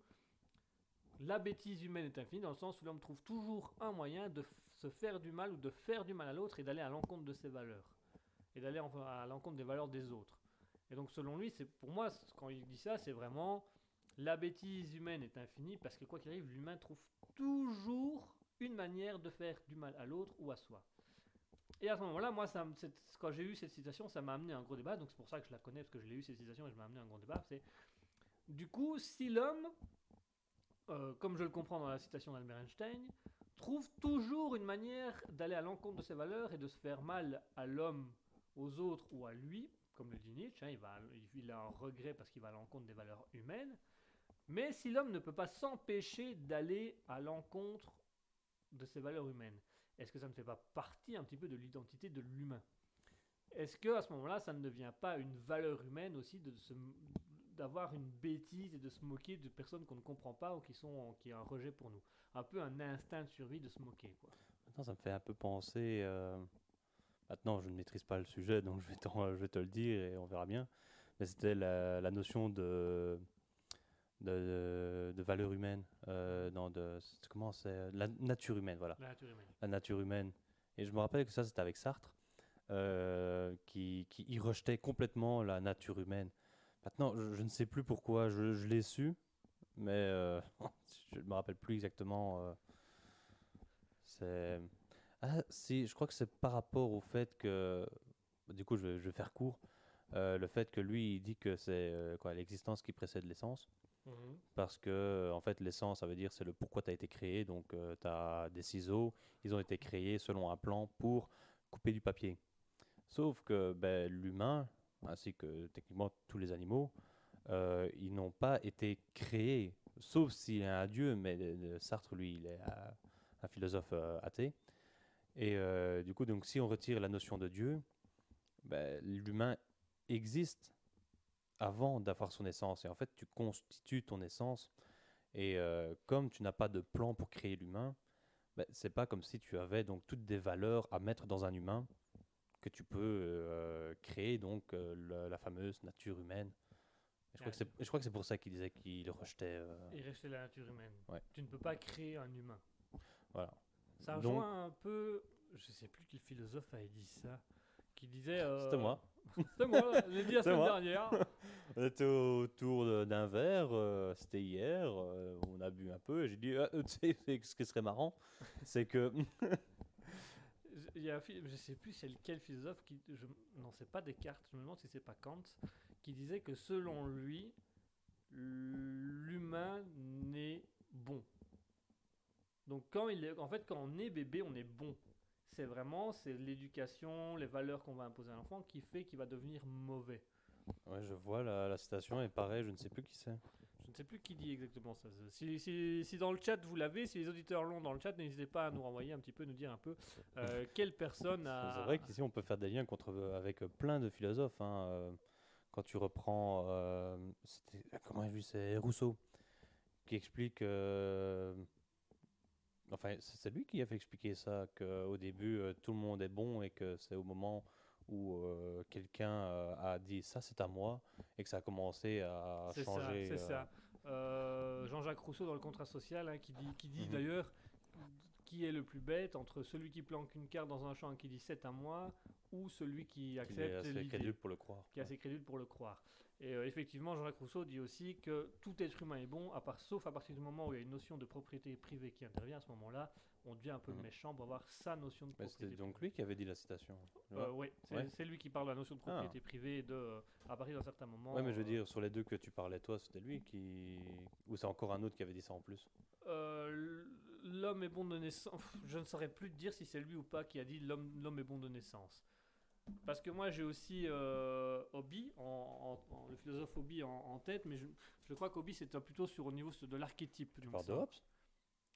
la bêtise humaine est infinie dans le sens où l'homme trouve toujours un moyen de se faire du mal ou de faire du mal à l'autre et d'aller à l'encontre de ses valeurs. Et d'aller à l'encontre des valeurs des autres. Et donc, selon lui, pour moi, quand il dit ça, c'est vraiment la bêtise humaine est infinie parce que quoi qu'il arrive, l'humain trouve toujours une manière de faire du mal à l'autre ou à soi. Et à ce moment-là, moi, quand j'ai eu cette citation, ça m'a amené à un gros débat. Donc c'est pour ça que je la connais, parce que je l'ai eu cette citation et je m'a amené à un gros débat. C'est du coup, si l'homme, euh, comme je le comprends dans la citation d'Albert Einstein, trouve toujours une manière d'aller à l'encontre de ses valeurs et de se faire mal à l'homme, aux autres ou à lui, comme le dit Nietzsche, hein, va, il a un regret parce qu'il va à l'encontre des valeurs humaines. Mais si l'homme ne peut pas s'empêcher d'aller à l'encontre de ses valeurs humaines, est-ce que ça ne fait pas partie un petit peu de l'identité de l'humain? Est-ce que à ce moment-là, ça ne devient pas une valeur humaine aussi d'avoir une bêtise et de se moquer de personnes qu'on ne comprend pas ou qui sont qui est un rejet pour nous? Un peu un instinct de survie de se moquer.
Maintenant, ça me fait un peu penser. euh, Maintenant, je ne maîtrise pas le sujet, donc je vais, te le dire et on verra bien. Mais c'était la notion de, de, de- de valeur humaine, euh, non, de, comment c'est La nature humaine, voilà.
La nature humaine.
La nature humaine. Et je me rappelle que ça, c'était avec Sartre, euh, qui, qui y rejetait complètement la nature humaine. Maintenant, je, je ne sais plus pourquoi, je, je l'ai su, mais euh, je ne me rappelle plus exactement. c'est. Ah, si, je crois que c'est par rapport au fait que. Du coup, je vais, je vais faire court. euh, le fait que lui, il dit que c'est euh, quoi l'existence qui précède l'essence
Mhm.
parce que euh, en fait l'essence ça veut dire c'est le pourquoi tu as été créé. Donc tu as des ciseaux ils ont été créés selon un plan pour couper du papier. Sauf que ben, l'humain ainsi que techniquement tous les animaux euh, ils n'ont pas été créés sauf s'il a un dieu mais euh, Sartre lui il est euh, un philosophe euh, athée. Et euh, du coup, donc, si on retire la notion de Dieu, ben, l'humain existe avant d'avoir son essence. Et en fait, tu constitues ton essence. Et euh, comme tu n'as pas de plan pour créer l'humain, ben, c'est pas comme si tu avais donc toutes des valeurs à mettre dans un humain que tu peux euh, créer donc euh, la, la fameuse nature humaine. Et je, crois que c'est, je crois que c'est pour ça qu'il disait qu'il rejetait.
Et rester la nature humaine.
Ouais.
Tu ne peux pas créer un humain.
voilà.
Ça
Donc-
rejoint un peu, je sais plus quel philosophe avait dit ça, qui disait.
C'était moi.
C'était moi, je l'ai dit la
C'est
semaine
moi.
dernière.
On était autour d'un verre, euh, c'était hier, euh, on a bu un peu, et j'ai dit, Ah, euh, tu sais, c'est- ce qui serait marrant, c'est que...
Il y a un phil- je sais plus c'est lequel philosophe qui. Je, non, c'est pas Descartes, je me demande si c'est pas Kant, qui disait que selon lui, l'humain n'est bon. Donc quand il est, en fait, quand on est bébé, on est bon. C'est vraiment c'est l'éducation, les valeurs qu'on va imposer à l'enfant qui fait qu'il va devenir mauvais.
Ouais, je vois la, la citation, et pareil, je ne sais plus qui c'est.
Je ne sais plus qui dit exactement ça. Si, si- si dans le chat vous l'avez, si les auditeurs l'ont dans le chat, n'hésitez pas à nous renvoyer un petit peu, nous dire un peu euh, quelle personne a.
C'est vrai qu'ici, on peut faire des liens contre, avec plein de philosophes. hein, euh, Quand tu reprends, euh, comment lui, c'est Rousseau, qui explique... euh, Enfin, c'est lui qui a fait expliquer ça, qu'au début, euh, tout le monde est bon et que c'est au moment où euh, quelqu'un euh, a dit ça c'est à moi et que ça a commencé à changer.
c'est ça. Jean-Jacques Rousseau dans le contrat social hein, qui dit, qui dit
Mhm.
d'ailleurs qui est le plus bête entre celui qui planque une carte dans un champ et qui dit c'est à moi ou celui qui
qu'il est
accepte
assez crédible pour le croire.
qui est assez crédule pour le croire. Et euh, effectivement, Jean-Jacques Rousseau dit aussi que tout être humain est bon, à part, sauf à partir du moment où il y a une notion de propriété privée qui intervient. À ce moment-là, on devient un peu
Mhm.
méchant pour avoir sa notion de propriété.
C'était donc lui qui avait dit la citation.
Euh, oui, c'est
Ouais.
lui qui parle de la notion de
Ah.
propriété privée de, euh, à partir d'un certain moment.
Ouais, mais je veux
euh,
dire, sur les deux que tu parlais, toi, c'était lui qui. Ou c'est encore un autre qui avait dit ça en plus?
L'homme est bon de naissance. Je ne saurais plus te dire si c'est lui ou pas qui a dit l'homme est bon de naissance. Parce que moi j'ai aussi euh, Hobby, en, en- en- le philosophe Hobby en, en tête, mais je, je crois qu'Hobby c'était plutôt sur au niveau de l'archétype.
Tu parles de Hobbes?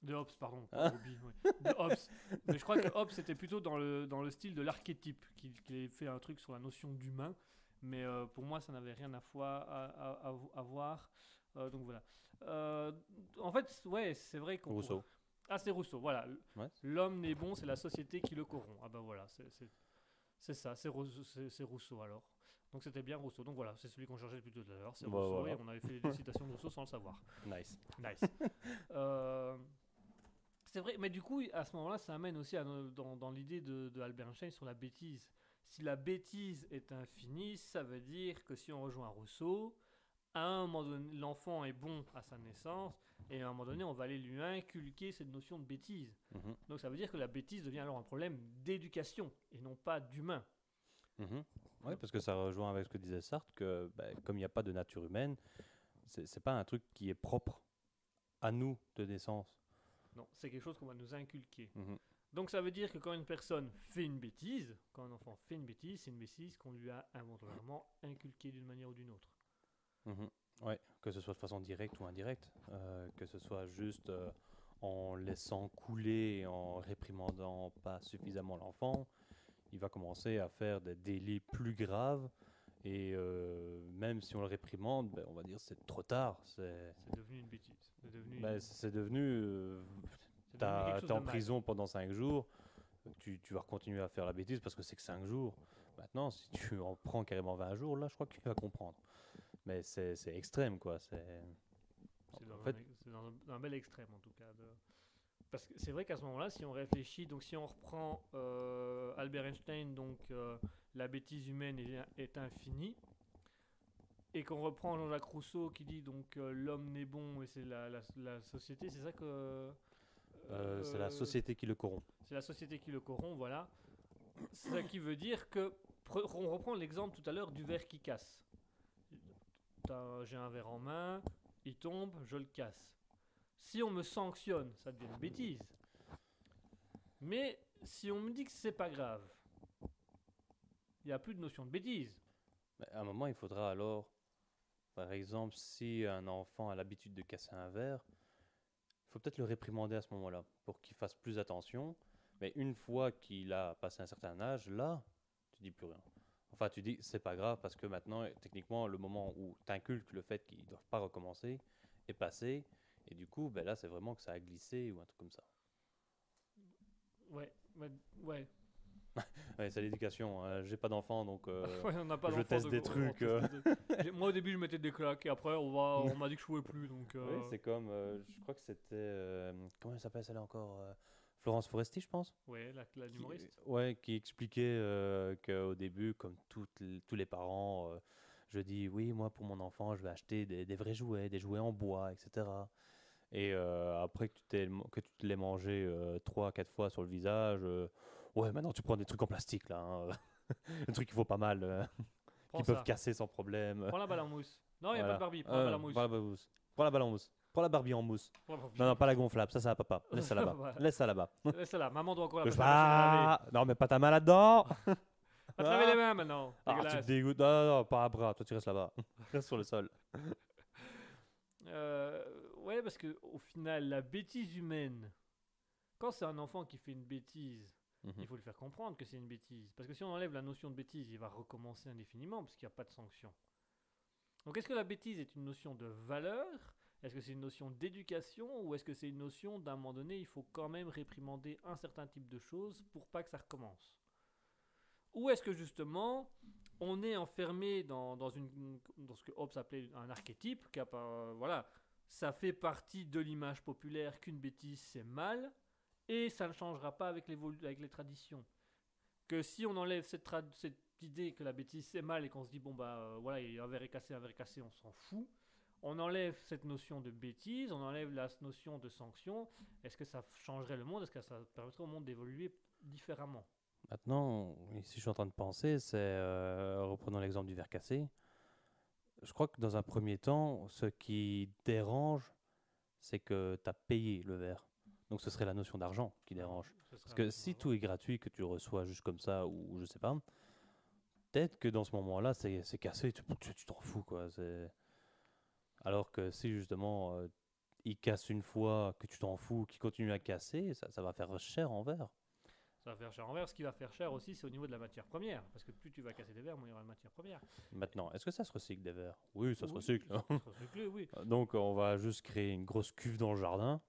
De Hobbes, pardon.
Ah.
Hobby, oui. De Hobbes. Mais je crois que Hobbes c'était plutôt dans le, dans le style de l'archétype, qu'il ait fait un truc sur la notion d'humain. Mais euh, pour moi ça n'avait rien à, foi- à, à- à- à voir. Euh, donc voilà. Euh, en fait, ouais, c'est vrai qu'on.
Rousseau.
Ah, c'est Rousseau, voilà.
Ouais.
L'homme n'est bon, c'est la société qui le corrompt. Ah ben voilà, c'est ça, c'est Rousseau, alors. Donc c'était bien Rousseau. Donc voilà, c'est celui qu'on cherchait depuis tout à l'heure. C'est
Bah,
Rousseau
voilà.
et on avait fait des citations de Rousseau sans le savoir.
Nice.
Nice. Euh, c'est vrai, mais du coup, à ce moment-là, ça amène aussi à dans, dans l'idée de, de Albert Einstein sur la bêtise. Si la bêtise est infinie, ça veut dire que si on rejoint Rousseau, à un moment donné, l'enfant est bon à sa naissance, et à un moment donné, on va aller lui inculquer cette notion de bêtise.
Mhm,
Donc ça veut dire que la bêtise devient alors un problème d'éducation, et non pas d'humain.
mhm. Ouais, parce que ça rejoint avec ce que disait Sartre, que bah, comme il n'y a pas de nature humaine, c'est c'est pas un truc qui est propre à nous de naissance.
Non, c'est quelque chose qu'on va nous inculquer.
Mhm.
Donc ça veut dire que quand une personne fait une bêtise, quand un enfant fait une bêtise, c'est une bêtise qu'on lui a involontairement inculquée d'une manière ou d'une autre.
Ouais, que ce soit de façon directe ou indirecte, euh, que ce soit juste euh, en laissant couler, et en réprimandant pas suffisamment l'enfant, il va commencer à faire des délits plus graves. Et euh, même si on le réprimande, ben, on va dire c'est trop tard. C'est
devenu une bêtise. C'est devenu,
ben, c'est devenu. T'es en
mal.
prison pendant 5 jours, tu, tu vas continuer à faire la bêtise parce que c'est que 5 jours. Maintenant, si tu en prends carrément 20 jours, là, je crois que tu vas comprendre. Mais c'est extrême, quoi. C'est.
Dans,
fait-
un, c'est dans un- bel extrême en tout cas. de- Parce que c'est vrai qu'à ce moment-là, si on réfléchit, donc si on reprend euh, Albert Einstein, donc euh, la bêtise humaine est, est infinie, et qu'on reprend Jean-Jacques Rousseau qui dit donc euh, l'homme n'est bon et c'est la, la- la société, c'est ça que.
C'est la société qui le corrompt.
C'est la société qui le corrompt, voilà. C'est ça qui veut dire que. On reprend l'exemple tout à l'heure du verre qui casse. J'ai un verre en main, il tombe, je le casse. Si on me sanctionne, ça devient une bêtise. Mais si on me dit que c'est pas grave, il n'y a plus de notion de bêtise.
À un moment, il faudra alors, par exemple, si un enfant a l'habitude de casser un verre, il faut peut-être le réprimander à ce moment-là pour qu'il fasse plus attention. Mais une fois qu'il a passé un certain âge, là, tu dis plus rien. Enfin, tu dis, c'est pas grave parce que maintenant, techniquement, le moment où tu inculques le fait qu'ils ne doivent pas recommencer est passé. Et du coup, ben là, c'est vraiment que ça a glissé ou un truc comme ça.
Ouais, ouais, ouais.
Ouais, c'est l'éducation. hein. J'ai pas d'enfant, donc euh,
Ouais, on n'a pas
je teste
donc
des trucs, euh.
Moi, au début, je mettais des claques et après, on, m'a dit que je jouais plus. Donc, euh,
oui, c'est comme, euh, je crois que c'était, euh, comment elle s'appelle celle-là encore euh, Florence Foresti, je pense.
ouais, la, la
qui-
humoriste.
ouais, qui expliquait euh, qu'au début, comme toutes tous les parents, euh, je dis oui, moi pour mon enfant, je vais acheter des, des vrais jouets, des jouets en bois, etc. Et euh, après que tu, t'es- que tu te les mangé trois, quatre fois sur le visage, ouais, maintenant tu prends des trucs en plastique là, hein, des trucs qui vaut pas mal, qui
ça.
peuvent casser sans problème.
Prends la balle en mousse. Non, il n'y a
Voilà.
pas de Barbie. Prends la balle en mousse.
prends la balle en mousse. Prends la Barbie en mousse. Non, non, pas la gonflable, ça, ça va papa. Laisse ça là-bas. Laisse ça là-bas.
Laisse ça là. Maman doit encore la passer.
Ah, non, mais pas ta main là-dedans.
Va te laver les mains maintenant.
Ah, tu te dégoûtes. Non, non, non, pas à bras. Toi, tu restes là-bas. Reste sur le sol.
Euh, ouais, parce que au final, la bêtise humaine, quand c'est un enfant qui fait une bêtise,
Mhm.
il faut lui faire comprendre que c'est une bêtise. Parce que si on enlève la notion de bêtise, il va recommencer indéfiniment parce qu'il n'y a pas de sanction. Donc est-ce que la bêtise est une notion de valeur Est-ce que c'est une notion d'éducation Ou est-ce que c'est une notion d'un moment donné, il faut quand même réprimander un certain type de choses pour pas que ça recommence? Ou est-ce que justement, on est enfermé dans, dans, une, dans ce que Hobbes appelait un archétype, qui a pas- voilà, ça fait partie de l'image populaire qu'une bêtise c'est mal, et ça ne changera pas avec avec les traditions. Que si on enlève cette idée que la bêtise c'est mal et qu'on se dit bon bah euh, voilà, il y a un verre est cassé, un verre est cassé, on s'en fout. On enlève cette notion de bêtise, on enlève la notion de sanction. Est-ce que ça changerait le monde? Est-ce que ça permettrait au monde d'évoluer différemment?
Maintenant, ici, je suis en train de penser, c'est, euh, reprenons l'exemple du verre cassé. Je crois que dans un premier temps, ce qui dérange, c'est que tu as payé le verre. Donc, ce serait la notion d'argent qui dérange. Parce que si tout est gratuit, que tu reçois juste comme ça, ou je sais pas, peut-être que dans ce moment-là, c'est c'est cassé, tu tu- tu t'en fous, quoi. c'est- Alors que si justement, euh, il casse une fois, que tu t'en fous, qu'il continue à casser, ça, ça va faire cher en verre.
Ça va faire cher en verre. Ce qui va faire cher aussi, c'est au niveau de la matière première. Parce que plus tu vas casser des verres, moins il y aura de matière première.
Maintenant, est-ce que ça se recycle des verres? Oui, ça se recycle.
ça se recycle, oui.
Donc, on va juste créer une grosse cuve dans le jardin.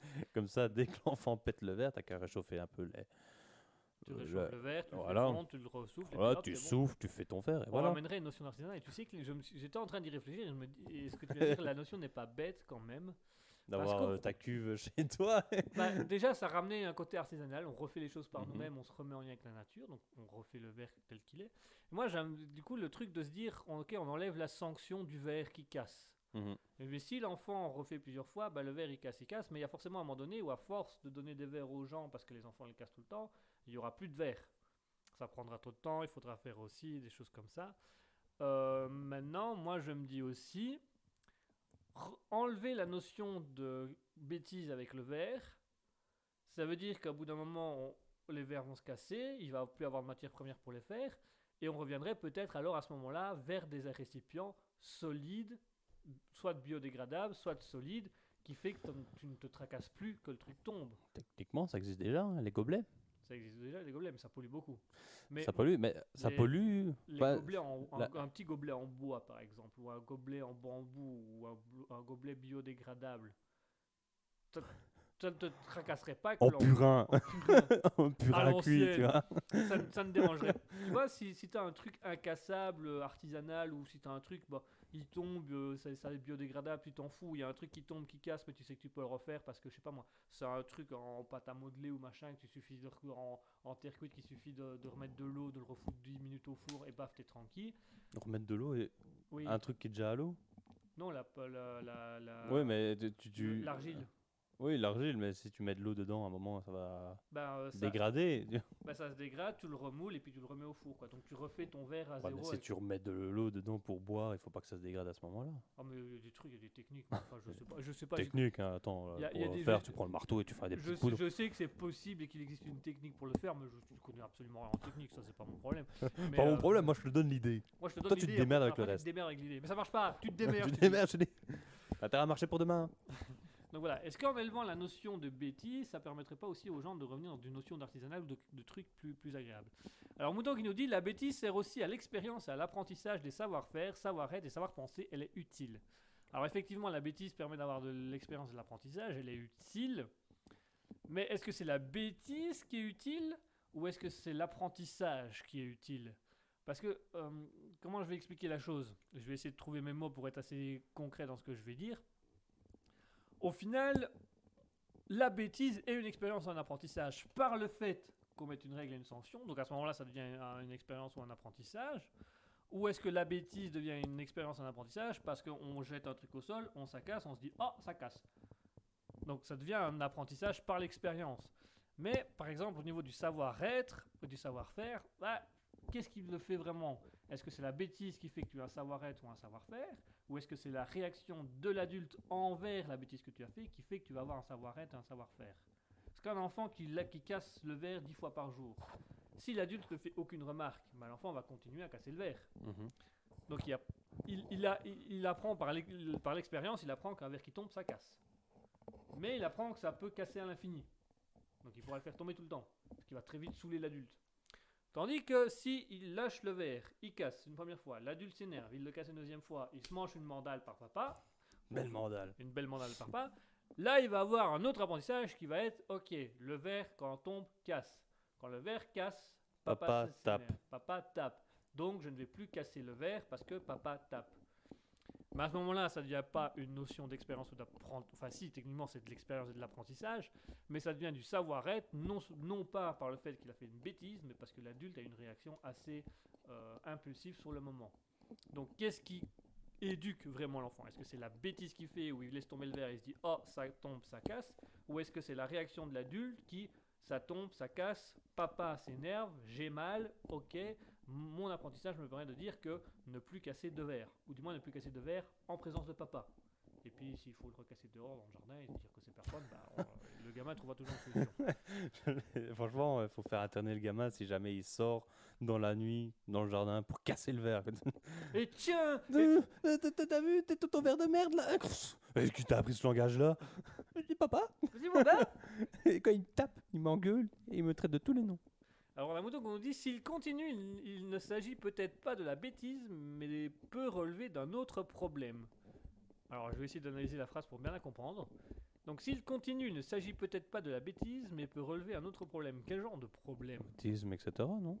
Comme ça, dès que l'enfant pète le verre, t'as qu'à réchauffer un peu les.
Tu
le-
réchauffes le verre, tu
voilà.
le fondre, tu le ressouffles.
Voilà, tu
bon.
souffles, tu fais ton verre, et
On
voilà.
ramènerait une notion d'artisanat. Et tu sais que j'étais en train d'y réfléchir et je me dis, est-ce que tu de dire la notion n'est pas bête quand même
D'avoir euh, ta cuve chez toi.
Bah, Déjà, ça ramenait un côté artisanal. On refait les choses par
Mhm.
nous-mêmes, on se remet en lien avec la nature, donc on refait le verre tel qu'il est. Moi, j'aime du coup le truc de se dire, ok, on enlève la sanction du verre qui casse.
Mhm.
Mais si l'enfant en refait plusieurs fois, bah, le verre il casse, il casse, mais il y a forcément un moment donné où à force de donner des verres aux gens parce que les enfants les cassent tout le temps, il y aura plus de verre. Ça prendra trop de temps, il faudra faire aussi des choses comme ça. Euh, maintenant, moi je me dis aussi, enlever la notion de bêtise avec le verre, ça veut dire qu'au bout d'un moment, les verres vont se casser, il va plus avoir de matière première pour les faire, et on reviendrait peut-être alors à ce moment-là vers des récipients solides, soit biodégradables, soit solides, qui fait que tu ne te tracasses plus que le truc tombe.
Techniquement, ça existe déjà, hein, les gobelets.
Ça existe déjà, les gobelets, mais ça pollue beaucoup. Mais
ça pollue, mais ça
les-
pollue.
les gobelets en, un,
la-
un petit gobelet en bois, par exemple, ou un gobelet en bambou, ou un, gobelet biodégradable, ça ça ne te tracasserait pas que
En purin,
en purin.
en purin
À
à cuit, tu vois.
ça, ne- ça ne dérangerait Tu vois, si, si tu as un truc incassable, artisanal, ou si tu as un truc, bah, il tombe, euh, ça, ça est biodégradable, tu t'en fous, il y a un truc qui tombe, qui casse, mais tu sais que tu peux le refaire parce que, je sais pas moi, c'est un truc en pâte à modeler ou machin, que tu suffit de en, en terre cuite, qu'il suffit de, de remettre de l'eau, de le refoutre 10 minutes au four, et baf, t'es tranquille.
Remettre de l'eau et
Oui,
un truc qui est déjà à l'eau?
non, la, la, la, la-
oui, mais tu. tu- tu-
l'argile.
Oui, l'argile, mais si tu mets de l'eau dedans, à un moment, ça va
Ben, euh, ça,
dégrader.
ben, ça se dégrade, tu le remoules et puis tu le remets au four, quoi. Donc tu refais ton verre à
Ouais, mais
zéro.
si
avec-
tu remets de l'eau dedans pour boire, il faut pas que ça se dégrade à ce moment-là.
Ah, mais il y a des trucs, il y a des techniques. mais enfin, je sais pas, je sais pas.
Technique, hein, attends,
Y a-
pour
y a
le
des-
faire, tu prends le marteau et tu fais des
Je,
poudres.
je sais que c'est possible et qu'il existe une technique pour le faire, mais je ne connais absolument rien en technique, ça c'est pas mon problème. Mais,
Pas mon
euh,
problème, moi je te donne l'idée.
Moi je te donne
Toi, tu te démerdes avec le reste.
Tu te démerdes avec l'idée. Mais ça marche pas, tu te démerdes.
tu
tu
te démerdes, je dis. T'as intérêt à marcher pour demain.
Donc voilà, est-ce qu'en élevant la notion de bêtise, ça permettrait pas aussi aux gens de revenir dans une notion d'artisanal ou de, de trucs plus, plus agréables? Alors Mouton qui nous dit, la bêtise sert aussi à l'expérience et à l'apprentissage des savoir-faire, savoir-être et savoir-penser, elle est utile. Alors effectivement, la bêtise permet d'avoir de l'expérience et de l'apprentissage, elle est utile. Mais est-ce que c'est la bêtise qui est utile ou est-ce que c'est l'apprentissage qui est utile? Parce que, euh, comment je vais expliquer la chose? Je vais essayer de trouver mes mots pour être assez concret dans ce que je vais dire. Au final, la bêtise est une expérience en apprentissage par le fait qu'on mette une règle et une sanction. Donc à ce moment-là, ça devient un- une expérience ou un apprentissage. Ou est-ce que la bêtise devient une expérience en apprentissage parce qu'on jette un truc au sol, on ça casse, on se dit oh ça casse. Donc ça devient un apprentissage par l'expérience. Mais par exemple au niveau du savoir-être, ou du savoir-faire, bah, qu'est-ce qui le fait vraiment? Est-ce que c'est la bêtise qui fait que tu as un savoir-être ou un savoir-faire? Ou est-ce que c'est la réaction de l'adulte envers la bêtise que tu as fait qui fait que tu vas avoir un savoir-être un savoir-faire? Parce qu'un enfant qui, casse le verre dix fois par jour, si l'adulte ne fait aucune remarque, bah, l'enfant va continuer à casser le verre.
Mhm.
Donc il, a- il, il a- il- il apprend par l'expérience, il apprend qu'un verre qui tombe, ça casse. Mais il apprend que ça peut casser à l'infini. Donc il pourra le faire tomber tout le temps, ce qui va très vite saouler l'adulte. Tandis que si il lâche le verre, il casse une première fois, l'adulte s'énerve, il le casse une deuxième fois, il se mange une mandale par papa,
Belle mandale.
une belle mandale par papa, là il va avoir un autre apprentissage qui va être, ok, le verre quand on tombe casse. Quand le verre casse, papa,
tape.
Papa tape. Donc je ne vais plus casser le verre parce que papa tape. Mais à ce moment-là, ça ne devient pas une notion d'expérience ou d'apprentissage. Enfin, si, techniquement, c'est de l'expérience et de l'apprentissage, mais ça devient du savoir-être, non, non pas par le fait qu'il a fait une bêtise, mais parce que l'adulte a une réaction assez euh, impulsive sur le moment. Donc, qu'est-ce qui éduque vraiment l'enfant? Est-ce que c'est la bêtise qu'il fait où il laisse tomber le verre et il se dit Oh, ça tombe, ça casse? Ou est-ce que c'est la réaction de l'adulte qui ça tombe, ça casse, papa s'énerve, j'ai mal, ok, mon apprentissage me permet de dire que ne plus casser de verre, ou du moins ne plus casser de verre en présence de papa. Et puis s'il faut le recasser dehors dans le jardin et dire que c'est personne, bah, on- le gamin trouvera toujours une solution.
Franchement, il faut faire atterner le gamin si jamais il sort dans la nuit, dans le jardin, pour casser le verre.
Et tiens et-
Euh, euh, T'as t'as vu T'es tout ton verre de merde là Est-ce que t'as appris ce langage-là Je dis papa.
Vas-y, mon gars
Et quand il me tape, il m'engueule et il me traite de tous les noms.
Alors la moto qu'on nous dit, s'il continue, il, il ne s'agit peut-être pas de la bêtise, mais peut relever d'un autre problème. Alors je vais essayer d'analyser la phrase pour bien la comprendre. Donc s'il continue, il ne s'agit peut-être pas de la bêtise, mais peut relever un autre problème. Quel genre de problème?
Autisme, etc. Non?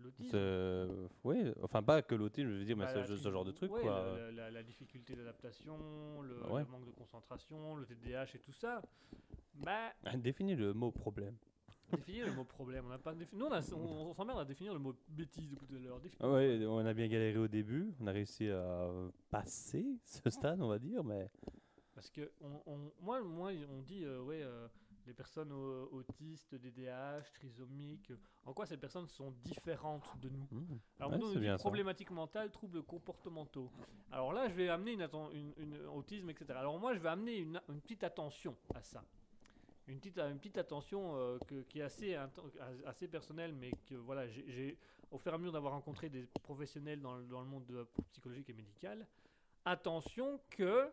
L'autisme?
C'est- Oui, enfin pas que l'autisme, je veux dire, mais
Bah,
c'est juste ce genre de truc
ouais,
quoi.
La, la- la- la difficulté d'adaptation, le,
Ouais.
le manque de concentration, le TDAH et tout ça. Bah,
Définis le mot problème.
Définir le mot problème. On n'a pas. Nous, on, a- on, on s'emmerde à définir le mot bêtise depuis tout à l'heure. Définir
Ah Ouais, on a bien galéré au début, on a réussi à passer ce stade, on va dire, mais
Parce que on, on- moi, moi, on dit euh, ouais, euh, les personnes au- autistes, DDAH, trisomiques, en quoi ces personnes sont différentes de nous?
hmm,
Alors
Ouais,
nous, on dit problématiques mentales, troubles comportementaux. Alors là, je vais amener une, atten- une, une autisme, etc. Alors moi, je vais amener une, une petite attention à ça. Une petite, attention euh, qui est assez, assez personnelle, mais que voilà, j'ai- au fur et à mesure d'avoir rencontré des professionnels dans, le- dans le monde psychologique et médical, attention que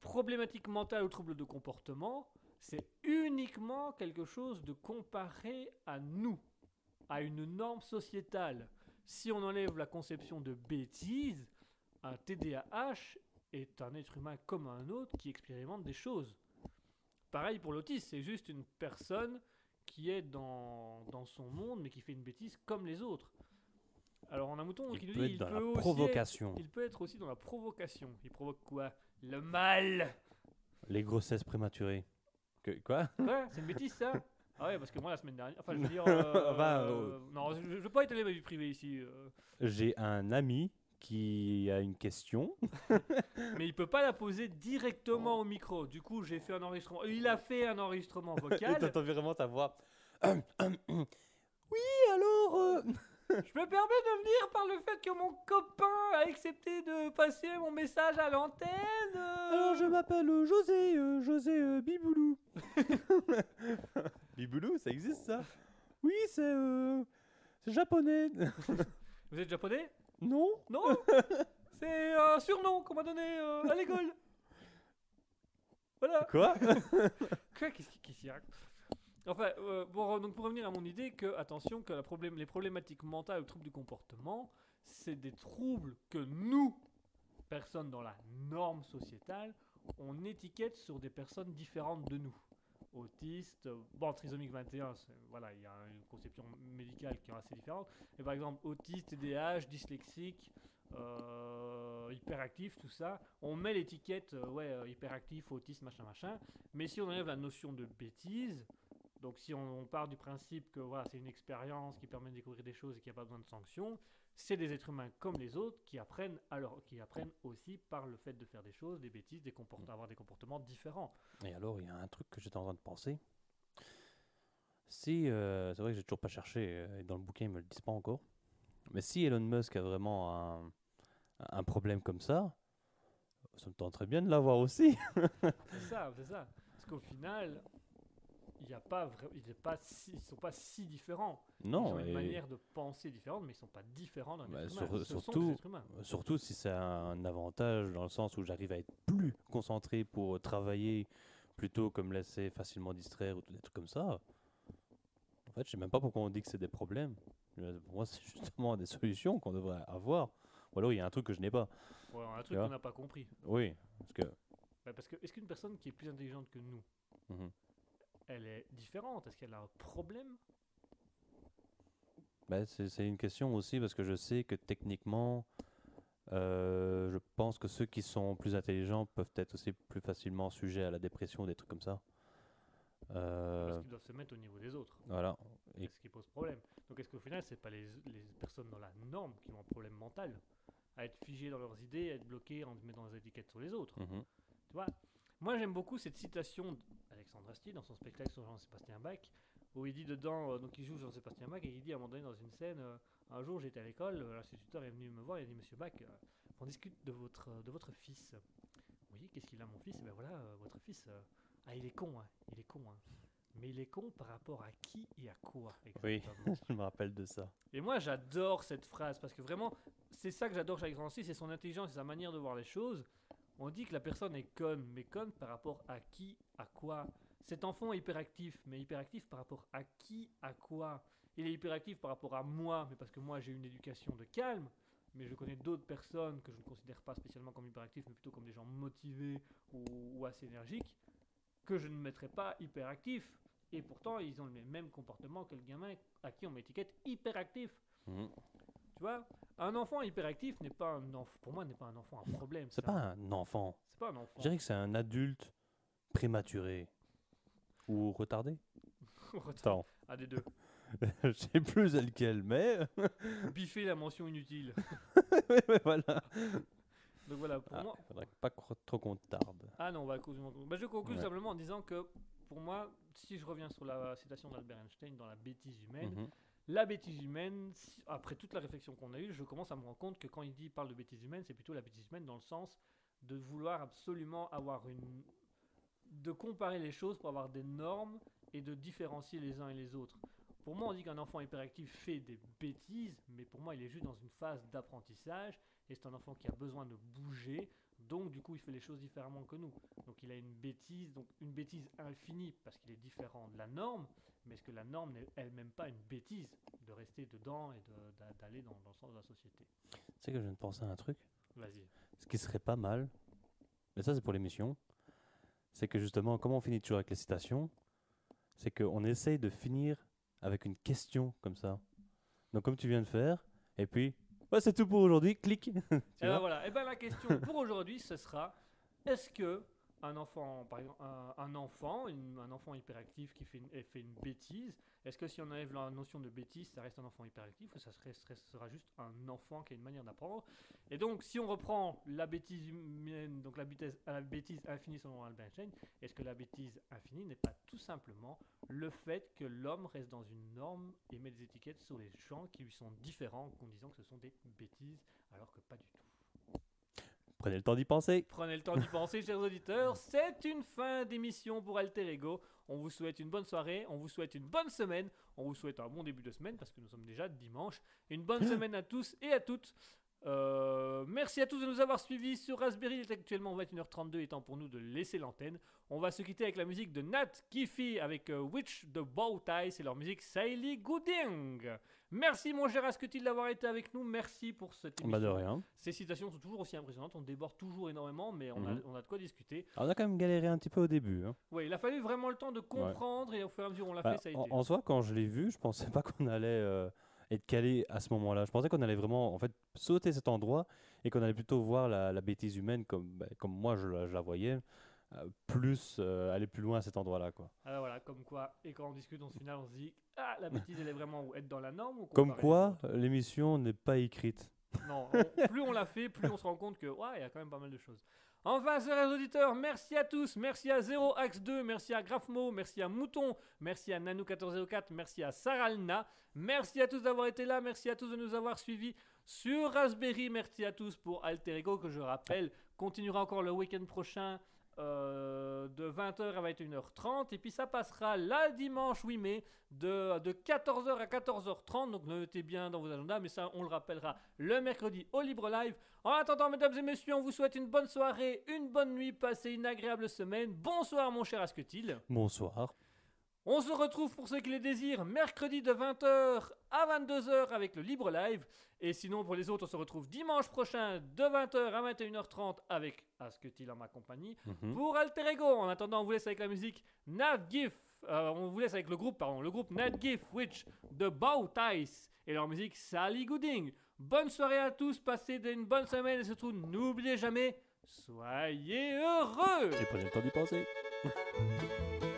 problématique mentale ou trouble de comportement, c'est uniquement quelque chose de comparé à nous, à une norme sociétale. Si on enlève la conception de bêtise, un TDAH est un être humain comme un autre qui expérimente des choses. Pareil pour l'autisme, c'est juste une personne qui est dans, dans son monde mais qui fait une bêtise comme les autres. Alors on a un mouton qui nous
peut
dit
être dans
il
la
peut aussi être-
provocation.
il peut être aussi dans la provocation. Il provoque quoi? Le mal
Les grossesses prématurées. Que, quoi?
Quoi C'est une bêtise ça Ah ouais, parce que moi la semaine dernière. Enfin, je veux dire. euh,
Bah,
euh, Non, je, je veux pas étaler ma vie privée ici. euh.
J'ai un ami qui a une question.
Mais il peut pas la poser directement au micro. Du coup, j'ai fait un enregistrement. Il a fait un enregistrement
Et
vocal.
t'entends vraiment ta voix. oui, alors. euh,
je me permets de venir par le fait que mon copain a accepté de passer mon message à l'antenne. euh.
Alors, je m'appelle euh, José, euh, José euh, Biboulou. Biboulou, ça existe ça? Oui, c'est. c'est japonais.
Vous êtes japonais?
Non
Non C'est un surnom qu'on m'a donné euh, à l'école. Voilà.
Quoi?
Quoi Qu'est-ce qui- qu'est-ce qu'il raconte? Enfin, euh, pour, donc pour revenir à mon idée, que attention, que la problème, les problématiques mentales ou troubles du comportement, c'est des troubles que nous, personnes dans la norme sociétale, on étiquette sur des personnes différentes de nous. Autistes, euh, bon, trisomique 21, c'est- voilà, il y a une conception médicale qui est assez différente. Mais par exemple, autiste, TDAH, dyslexique, euh, hyperactif, tout ça, on met l'étiquette, euh, ouais, euh, hyperactif, autiste, machin, machin. Mais si on enlève la notion de bêtise, donc si on, on part du principe que voilà, c'est une expérience qui permet de découvrir des choses et qu'il n'y a pas besoin de sanctions, c'est des êtres humains comme les autres qui apprennent, alors, qui apprennent aussi par le fait de faire des choses, des bêtises, des comport- avoir des comportements différents.
Et alors, il y a un truc que j'étais en train de penser. Si, euh, c'est vrai que j'ai toujours pas cherché, euh, et dans le bouquin ils me le disent pas encore. Mais si Elon Musk a vraiment un, un problème comme ça, ça me tenterait bien de l'avoir aussi.
C'est ça, c'est ça. Parce qu'au final, il n'y a pas vra- il pas si, ils sont pas si différents. ils
non,
ont une
et
manière de penser différente, mais ils sont pas différents d'un
Bah,
être
sur-
humain.
Surtout- surtout si c'est un avantage dans le sens où j'arrive à être plus concentré pour travailler plutôt que me laisser facilement distraire ou des trucs comme ça. En fait, je sais même pas pourquoi on dit que c'est des problèmes. Pour moi, c'est justement des solutions qu'on devrait avoir. Ou alors il y a un truc que je n'ai pas.
Ouais, un truc qu'on n'a pas compris.
Oui, parce que
Bah, parce que est-ce qu'une personne qui est plus intelligente que nous,
Mhm.
Elle est différente Est-ce qu'elle a un problème?
Bah, c'est une question aussi parce que je sais que techniquement, euh, je pense que ceux qui sont plus intelligents peuvent être aussi plus facilement sujets à la dépression ou des trucs comme ça. Euh,
Parce qu'ils doivent se mettre au niveau des autres.
voilà. Et-
C'est ce qui pose problème. Donc est-ce qu'au final, c'est pas les, les personnes dans la norme qui ont un problème mental? À être figées dans leurs idées, à être bloquées en mettant des étiquettes sur les autres
Mhm.
Tu vois? Moi, j'aime beaucoup cette citation d'Alexandre Astier dans son spectacle sur Jean-Sébastien Bach, où il dit dedans, euh, donc il joue Jean-Sébastien Bach, et il dit à un moment donné dans une scène, euh, un jour j'étais à l'école, euh, l'instituteur est venu me voir, il a dit Monsieur Bach, euh, on discute de votre, de votre fils. Oui, qu'est-ce qu'il a mon fils? Et ben voilà, votre fils, ah il est con, hein, il est con, hein. Mais il est con par rapport à qui et à quoi
Oui. je me rappelle de ça.
et moi, j'adore cette phrase parce que vraiment, c'est ça que j'adore chez Alexandre Astier, c'est son intelligence et sa manière de voir les choses. On dit que la personne est conne, mais conne par rapport à qui, à quoi? Cet enfant est hyperactif, mais hyperactif par rapport à qui, à quoi? Il est hyperactif par rapport à moi, mais parce que moi j'ai une éducation de calme. Mais je connais d'autres personnes que je ne considère pas spécialement comme hyperactifs, mais plutôt comme des gens motivés ou, assez énergiques, que je ne mettrais pas hyperactifs. Et pourtant, ils ont le même comportement que le gamin à qui on m'étiquette hyperactif.
Mhm.
Tu vois, un enfant hyperactif n'est pas un enfant. Pour moi, n'est pas un enfant un problème.
C'est pas un enfant.
C'est pas un enfant.
Je dirais que c'est un adulte prématuré ou retardé. Attends,
Un des deux.
je sais plus lequel, mais
Biffer la mention inutile.
Ouais, ouais, voilà.
Donc voilà, pour
Ah,
moi.
faudrait pas trop qu'on tarde.
Ah non, on va bah, Je conclue
Ouais.
simplement en disant que pour moi, si je reviens sur la citation d'Albert Einstein dans La bêtise humaine,
Mhm.
La bêtise humaine, après toute la réflexion qu'on a eue, je commence à me rendre compte que quand il parle de bêtise humaine, c'est plutôt la bêtise humaine dans le sens de vouloir absolument avoir une. de comparer les choses pour avoir des normes et de différencier les uns et les autres. Pour moi, on dit qu'un enfant hyperactif fait des bêtises, mais pour moi, il est juste dans une phase d'apprentissage et c'est un enfant qui a besoin de bouger, donc du coup, il fait les choses différemment que nous. Donc il a une bêtise, donc une bêtise infinie parce qu'il est différent de la norme, mais est-ce que la norme n'est elle-même pas une bêtise de rester dedans et de- d'aller dans, dans le sens de la société?
Tu sais que je viens de penser à un truc?
Vas-y.
Ce qui serait pas mal, mais ça c'est pour l'émission, c'est que justement, comment on finit toujours avec les citations, c'est qu'on essaye de finir avec une question comme ça. Donc comme tu viens de faire, et puis, ouais, c'est tout pour aujourd'hui, clic.
Et ben voilà. Et ben la question pour aujourd'hui, ce sera est-ce que un enfant, par exemple, un, enfant, hyperactif qui fait une, bêtise, est-ce que si on enlève la notion de bêtise, ça reste un enfant hyperactif ou ça serait- sera juste un enfant qui a une manière d'apprendre? Et donc, si on reprend la bêtise humaine, donc la bêtise, la bêtise infinie selon Albert Einstein, est-ce que la bêtise infinie n'est pas tout simplement le fait que l'homme reste dans une norme et met des étiquettes sur les gens qui lui sont différents en disant que ce sont des bêtises, alors que pas du tout?
Prenez le temps d'y penser.
Prenez le temps d'y penser, chers auditeurs. C'est une fin d'émission pour Alter Ego. On vous souhaite une bonne soirée, on vous souhaite une bonne semaine, on vous souhaite un bon début de semaine parce que nous sommes déjà dimanche. Une bonne semaine à tous et à toutes. Euh, merci à tous de nous avoir suivis sur Raspberry. Il est actuellement 21h32, étant pour nous de laisser l'antenne. On va se quitter avec la musique de Nat Kiffy avec euh, Witch the Bow Tie. C'est leur musique Saily Gooding. Merci mon cher Asketil d'avoir été avec nous. Merci pour cette émission.
Bah de rien.
Ces citations sont toujours aussi impressionnantes. On déborde toujours énormément, mais on, a,
Mhm.
on a de quoi discuter.
Alors, on a quand même galéré un petit peu au début. hein.
Ouais, il a fallu vraiment le temps de comprendre et au fur et à mesure on l'a
Bah,
fait, ça a
en,
été.
en soi, quand je l'ai vu, je pensais pas qu'on allait euh, être calé à ce moment-là. Je pensais qu'on allait vraiment en fait sauter cet endroit et qu'on allait plutôt voir la, la bêtise humaine comme, bah, comme moi je la, je la voyais, euh, plus euh, aller plus loin à cet endroit-là. Quoi.
Alors voilà, comme quoi. Et quand on discute, on se final, on se dit Ah, la bêtise, elle est vraiment être dans la norme ou
Comme quoi, l'émission n'est pas écrite.
Non, on- plus on l'a fait, plus on se rend compte que, ouais, il y a quand même pas mal de choses. Enfin, chers auditeurs, merci à tous. Merci à 0 Axe 2, merci à Grafmo, merci à Mouton, merci à Nanou1404, merci à Saralna. Merci à tous d'avoir été là, merci à tous de nous avoir suivis sur Raspberry. Merci à tous pour Alter Ego, que je rappelle, continuera encore le week-end prochain. Euh, de 20h à 21h30 et puis ça passera la dimanche 8 mai de, de 14h à 14h30 donc notez bien dans vos agendas mais ça on le rappellera le mercredi au Libre Live en attendant, mesdames et messieurs, on vous souhaite une bonne soirée, une bonne nuit, passez une agréable semaine. Bonsoir, mon cher Asketil.
Bonsoir.
On se retrouve pour ceux qui les désirent mercredi de 20h à 22h avec le Libre Live. Et sinon, pour les autres, on se retrouve dimanche prochain de 20h à 21h30 avec Asketil en ma compagnie
Mhm.
pour Alter Ego. En attendant, on vous laisse avec la musique Nat Gif. euh, on vous laisse avec le groupe, pardon, le groupe Nat Gif, Witch de Bow Ties et leur musique Sally Gooding. Bonne soirée à tous, passez une bonne semaine et surtout n'oubliez jamais, soyez heureux.
Et prenez le temps d'y penser.